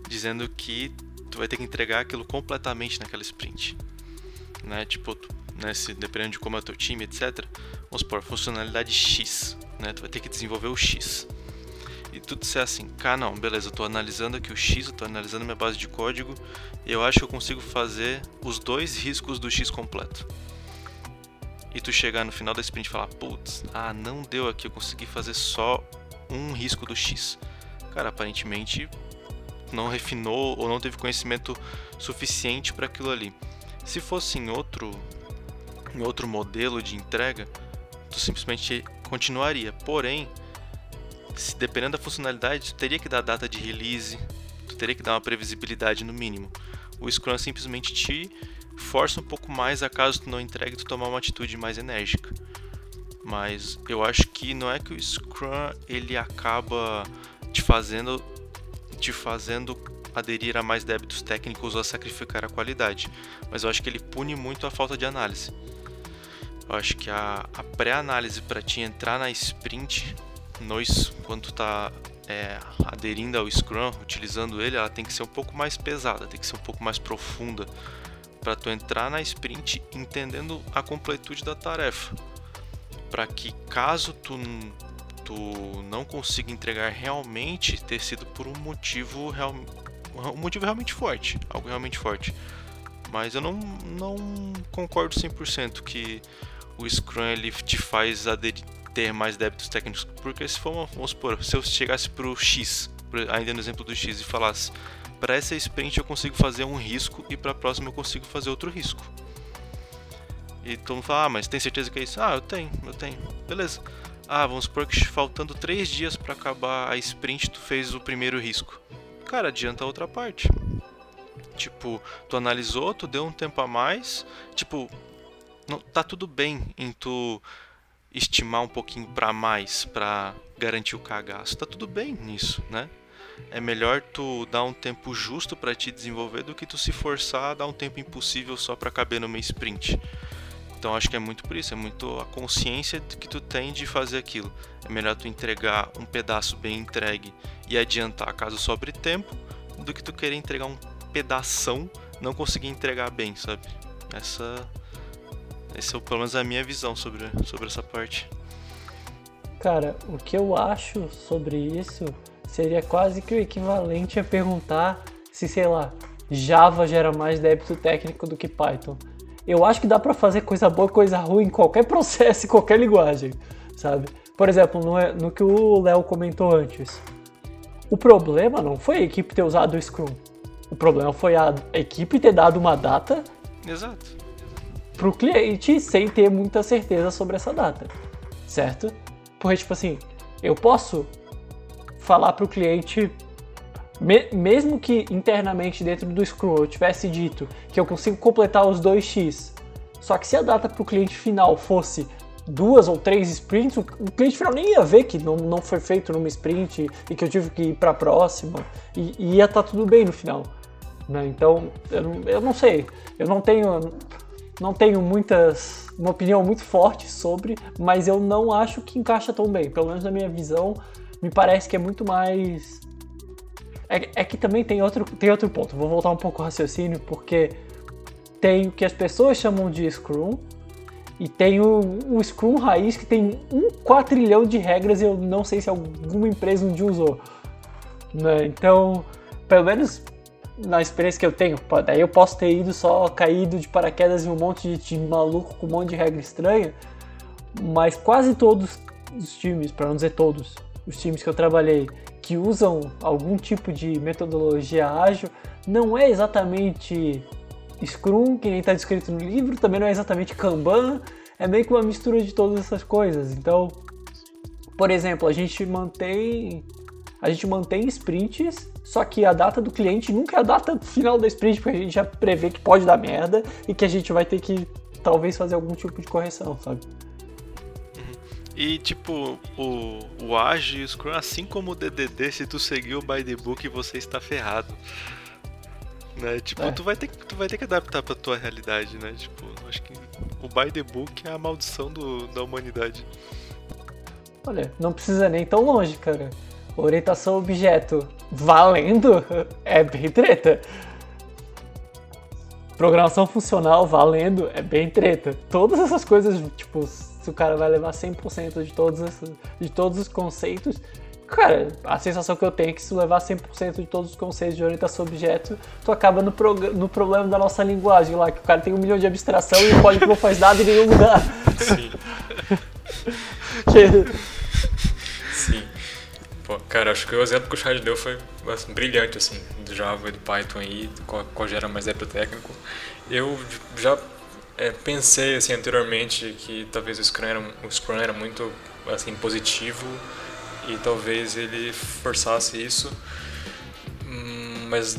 S1: dizendo que tu vai ter que entregar aquilo completamente naquela sprint. Né? Tipo, tu, né, se, dependendo de como é o teu time, etc. Vamos supor, funcionalidade X, né? Tu vai ter que desenvolver o X. E tudo ser assim, cá não, beleza, eu tô analisando aqui o X, eu tô analisando minha base de código, eu acho que eu consigo fazer os dois riscos do X completo e tu chegar no final da sprint e falar, putz, ah, não deu aqui, eu consegui fazer só um risco do X. Cara, aparentemente não refinou ou não teve conhecimento suficiente para aquilo ali. Se fosse em outro em outro modelo de entrega, tu simplesmente continuaria. Porém, se dependendo da funcionalidade, tu teria que dar data de release, tu teria que dar uma previsibilidade no mínimo. O Scrum simplesmente te força um pouco mais a caso tu não entregue tu tomar uma atitude mais enérgica. Mas eu acho que não é que o Scrum ele acaba te fazendo te fazendo aderir a mais débitos técnicos ou a sacrificar a qualidade, mas eu acho que ele pune muito a falta de análise. Eu acho que a, a pré-análise para te entrar na sprint, nós, quando tu tá é, aderindo ao Scrum, utilizando ele, ela tem que ser um pouco mais pesada, tem que ser um pouco mais profunda, para tu entrar na sprint entendendo a completude da tarefa, para que caso tu, tu não consiga entregar realmente ter sido por um motivo real, um motivo realmente forte, algo realmente forte. Mas eu não, não concordo 100% que o Scrum ele te faz aderir, ter mais débitos técnicos, porque se for, vamos supor, se eu chegasse para o X, ainda no exemplo do X, e falasse para essa sprint eu consigo fazer um risco e para a próxima eu consigo fazer outro risco. E todo mundo fala, ah, mas tem certeza que é isso? Ah, eu tenho, eu tenho. Beleza. Ah, vamos supor que faltando três dias para acabar a sprint, tu fez o primeiro risco. Cara, adianta a outra parte. Tipo, tu analisou, tu deu um tempo a mais. Tipo, não, tá tudo bem em tu estimar um pouquinho para mais para garantir o cagaço. Tá tudo bem nisso, né? É melhor tu dar um tempo justo para te desenvolver do que tu se forçar a dar um tempo impossível só para caber meio sprint. Então acho que é muito por isso, é muito a consciência que tu tem de fazer aquilo. É melhor tu entregar um pedaço bem entregue e adiantar caso sobre tempo, do que tu querer entregar um pedação, não conseguir entregar bem, sabe? Essa essa é pelo menos a minha visão sobre, sobre essa parte.
S3: Cara, o que eu acho sobre isso seria quase que o equivalente a perguntar se, sei lá, Java gera mais débito técnico do que Python. Eu acho que dá para fazer coisa boa e coisa ruim em qualquer processo, em qualquer linguagem, sabe? Por exemplo, no, no que o Léo comentou antes. O problema não foi a equipe ter usado o Scrum. O problema foi a equipe ter dado uma data
S1: Exato
S3: para o cliente sem ter muita certeza sobre essa data, certo? Porque, tipo assim, eu posso falar para o cliente, me, mesmo que internamente dentro do Scrum eu tivesse dito que eu consigo completar os 2x, só que se a data para o cliente final fosse duas ou três sprints, o cliente final nem ia ver que não, não foi feito numa sprint e que eu tive que ir para a próxima e, e ia estar tá tudo bem no final. Né? Então, eu, eu não sei, eu não tenho não tenho muitas uma opinião muito forte sobre, mas eu não acho que encaixa tão bem. Pelo menos na minha visão, me parece que é muito mais é, é que também tem outro tem outro ponto. Vou voltar um pouco ao raciocínio porque tem o que as pessoas chamam de Scrum e tem o, o Scrum raiz que tem um quatrilhão de regras e eu não sei se alguma empresa um dia usou. Né? Então, pelo menos na experiência que eu tenho, daí eu posso ter ido só caído de paraquedas em um monte de time maluco com um monte de regra estranha, mas quase todos os times, para não dizer todos, os times que eu trabalhei que usam algum tipo de metodologia ágil, não é exatamente Scrum, que nem está descrito no livro, também não é exatamente Kanban, é meio que uma mistura de todas essas coisas. Então, por exemplo, a gente mantém a gente mantém sprints, só que a data do cliente nunca é a data final da sprint, porque a gente já prevê que pode dar merda e que a gente vai ter que talvez fazer algum tipo de correção, sabe?
S1: E tipo, o, o Agile e o Scrum, assim como o DDD, se tu seguir o by the book, você está ferrado. Né? Tipo, é. tu, vai ter, tu vai ter que adaptar pra tua realidade, né? Tipo, acho que o by the book é a maldição do, da humanidade.
S3: Olha, não precisa nem tão longe, cara. Orientação objeto valendo é bem treta. Programação funcional valendo é bem treta. Todas essas coisas, tipo, se o cara vai levar 100% de todos, esses, de todos os conceitos, cara, a sensação que eu tenho é que se levar 100% de todos os conceitos de orientação objeto, tu acaba no, no problema da nossa linguagem lá, que o cara tem um milhão de abstração e o código não faz nada em nenhum lugar.
S2: Sim. que, Pô, cara, acho que o exemplo que o Chad deu foi assim, brilhante, assim, do Java e do Python aí, qual, qual gera mais época técnico. Eu já é, pensei, assim, anteriormente que talvez o Scrum, era, o Scrum era muito, assim, positivo e talvez ele forçasse isso, hum, mas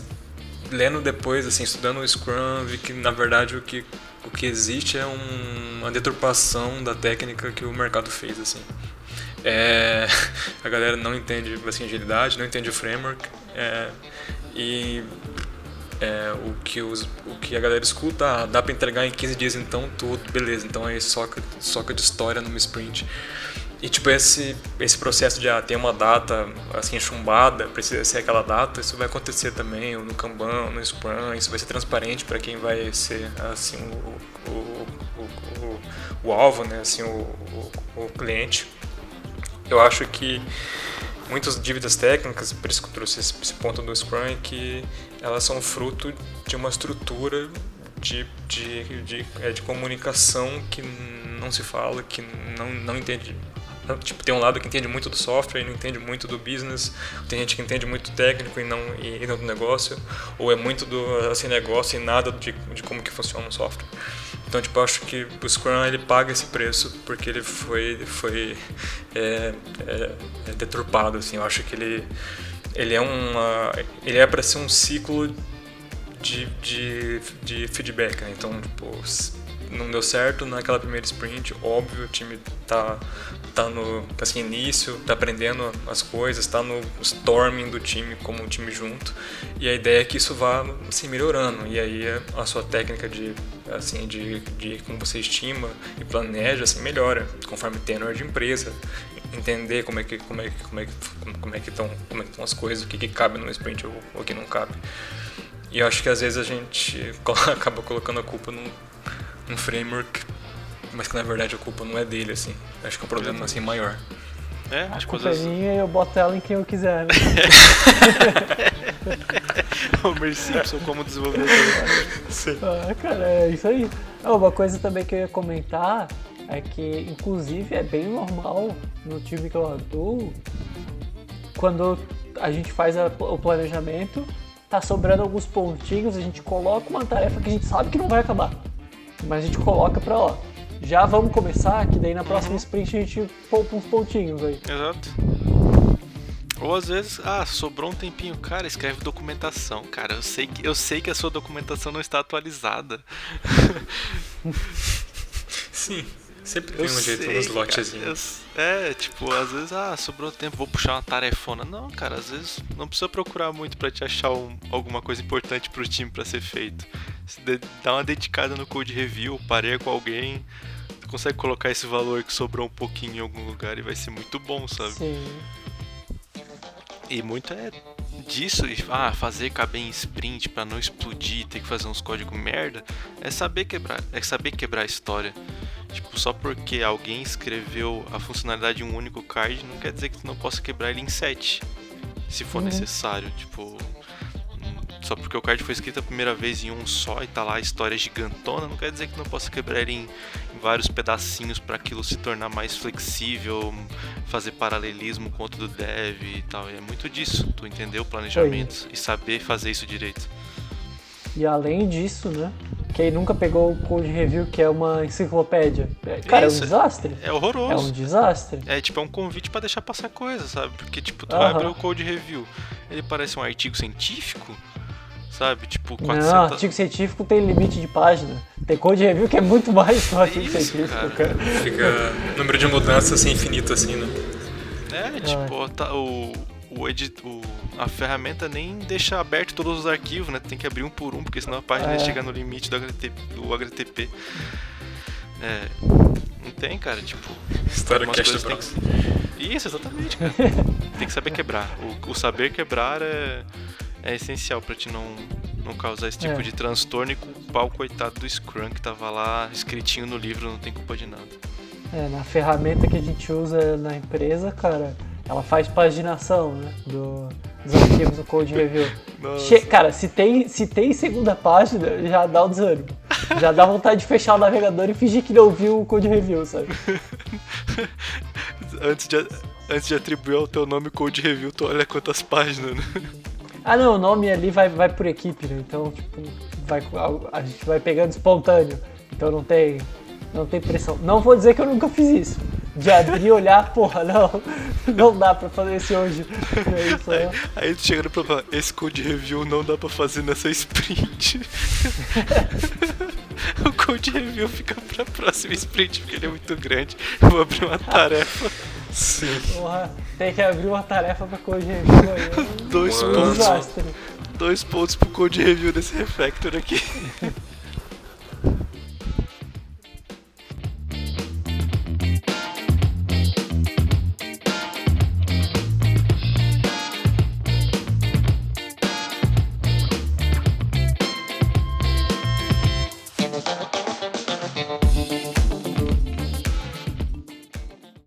S2: lendo depois, assim, estudando o Scrum, vi que, na verdade, o que, o que existe é um, uma deturpação da técnica que o mercado fez, assim. É, a galera não entende assim, agilidade, não entende o framework. É, e é, o, que os, o que a galera escuta, ah, dá para entregar em 15 dias então tudo, beleza, então aí soca, soca de história numa sprint. E tipo, esse, esse processo de ah, ter uma data assim chumbada, precisa ser aquela data, isso vai acontecer também no Kanban, no Scrum, isso vai ser transparente para quem vai ser assim o, o, o, o, alvo, né, assim, o, o, o cliente. Eu acho que muitas dívidas técnicas, por isso que eu trouxe esse ponto do Scrum, é que elas são fruto de uma estrutura de, de, de, é, de comunicação que não se fala, que não, não entende. Tipo, tem um lado que entende muito do software e não entende muito do business, tem gente que entende muito técnico e não, e, e não do negócio, ou é muito do assim, negócio e nada de, de como que funciona o software. Então, tipo, acho que o Scrum ele paga esse preço porque ele foi, foi é, é, é deturpado, assim. Eu acho que ele, ele é uma, ele é para ser um ciclo de, de, de feedback, né? Então, tipo, não deu certo naquela primeira sprint, óbvio, o time tá, tá no tá assim, início, tá aprendendo as coisas, tá no storming do time como um time junto, e a ideia é que isso vá assim, melhorando, e aí a sua técnica de, assim, de, de como você estima e planeja assim, melhora, conforme tenor de empresa, entender como é que como é que como é que como é que estão como é que estão as coisas, o que, que cabe no sprint ou o que não cabe. E eu acho que às vezes a gente acaba colocando a culpa num, num framework, mas que na verdade a culpa não é dele, assim. Acho que é um problema assim maior.
S3: É, a culpa é minha e eu boto ela em quem eu quiser. Né?
S1: Homer Simpson como desenvolvedor.
S3: ah, cara, é isso aí. Ah, uma coisa também que eu ia comentar é que, inclusive, é bem normal no time que eu atuo, quando a gente faz a, o planejamento, tá sobrando alguns pontinhos, a gente coloca uma tarefa que a gente sabe que não vai acabar. Mas a gente coloca pra, ó, já vamos começar, que daí na próxima uhum. sprint a gente poupa uns pontinhos aí.
S1: Exato. Ou às vezes, ah, sobrou um tempinho, cara, escreve documentação, cara. Eu sei que, eu sei que a sua documentação não está atualizada.
S2: Sim. Sempre tem eu um jeito nos lotezinhos.
S1: É, tipo, às vezes, ah, sobrou tempo, vou puxar uma tarefona. Não, cara, às vezes não precisa procurar muito para te achar um, alguma coisa importante pro time para ser feito. Se de, dá uma dedicada no code review, pareia com alguém, consegue colocar esse valor que sobrou um pouquinho em algum lugar e vai ser muito bom, sabe?
S3: Sim.
S1: E muito é disso, ah, fazer caber em sprint para não explodir, ter que fazer uns códigos merda, é saber quebrar, é saber quebrar a história. Tipo, só porque alguém escreveu a funcionalidade de um único card, não quer dizer que tu não possa quebrar ele em sete, se for uhum. necessário. Tipo, só porque o card foi escrito a primeira vez em um só e tá lá a história gigantona, não quer dizer que não possa quebrar ele em, em vários pedacinhos para aquilo se tornar mais flexível, fazer paralelismo com outro do dev e tal. E é muito disso, tu entender o planejamento e saber fazer isso direito.
S3: E além disso, né? Quem nunca pegou o Code Review, que é uma enciclopédia. Cara, Isso, é um desastre.
S1: É horroroso.
S3: É um desastre.
S1: É tipo, é um convite para deixar passar coisa, sabe? Porque, tipo, tu uh -huh. vai abrir o Code Review, ele parece um artigo científico, sabe? Tipo, 400...
S3: Não, artigo científico tem limite de página. Tem Code Review que é muito mais que um artigo Isso, científico, cara. cara.
S2: Fica número de mudanças assim, infinito, assim, né?
S1: É, tipo, tá, o o, edit, o, a ferramenta nem deixa aberto todos os arquivos, né? Tem que abrir um por um, porque senão a página é. chega no limite do HTTP. Do HTTP. É, não tem, cara, tipo.
S2: História que
S1: que... Isso, exatamente, cara. tem que saber quebrar. O, o saber quebrar é, é essencial pra te não, não causar esse tipo é. de transtorno e culpar o coitado do Scrum que tava lá escritinho no livro, não tem culpa de nada.
S3: É, na ferramenta que a gente usa na empresa, cara, ela faz paginação, né? Do, dos arquivos do Code Review. Che cara, se tem, se tem segunda página, já dá o desânimo. Já dá vontade de fechar o navegador e fingir que não viu o Code Review, sabe?
S1: antes, de, antes de atribuir ao teu nome Code Review, tu olha quantas páginas, né?
S3: Ah não, o nome ali vai, vai por equipe, né? Então, tipo, vai, a gente vai pegando espontâneo. Então não tem, não tem pressão. Não vou dizer que eu nunca fiz isso de abrir e olhar, porra, não, não dá pra fazer isso hoje. É isso,
S1: aí, aí tu chega no problema, esse code review não dá pra fazer nessa sprint. o code review fica pra próxima sprint porque ele é muito grande. Eu vou abrir uma tarefa.
S3: Sim. Porra, tem que abrir uma tarefa pra code review aí.
S1: Dois pontos. Desastre. Dois pontos pro code review desse refactor aqui.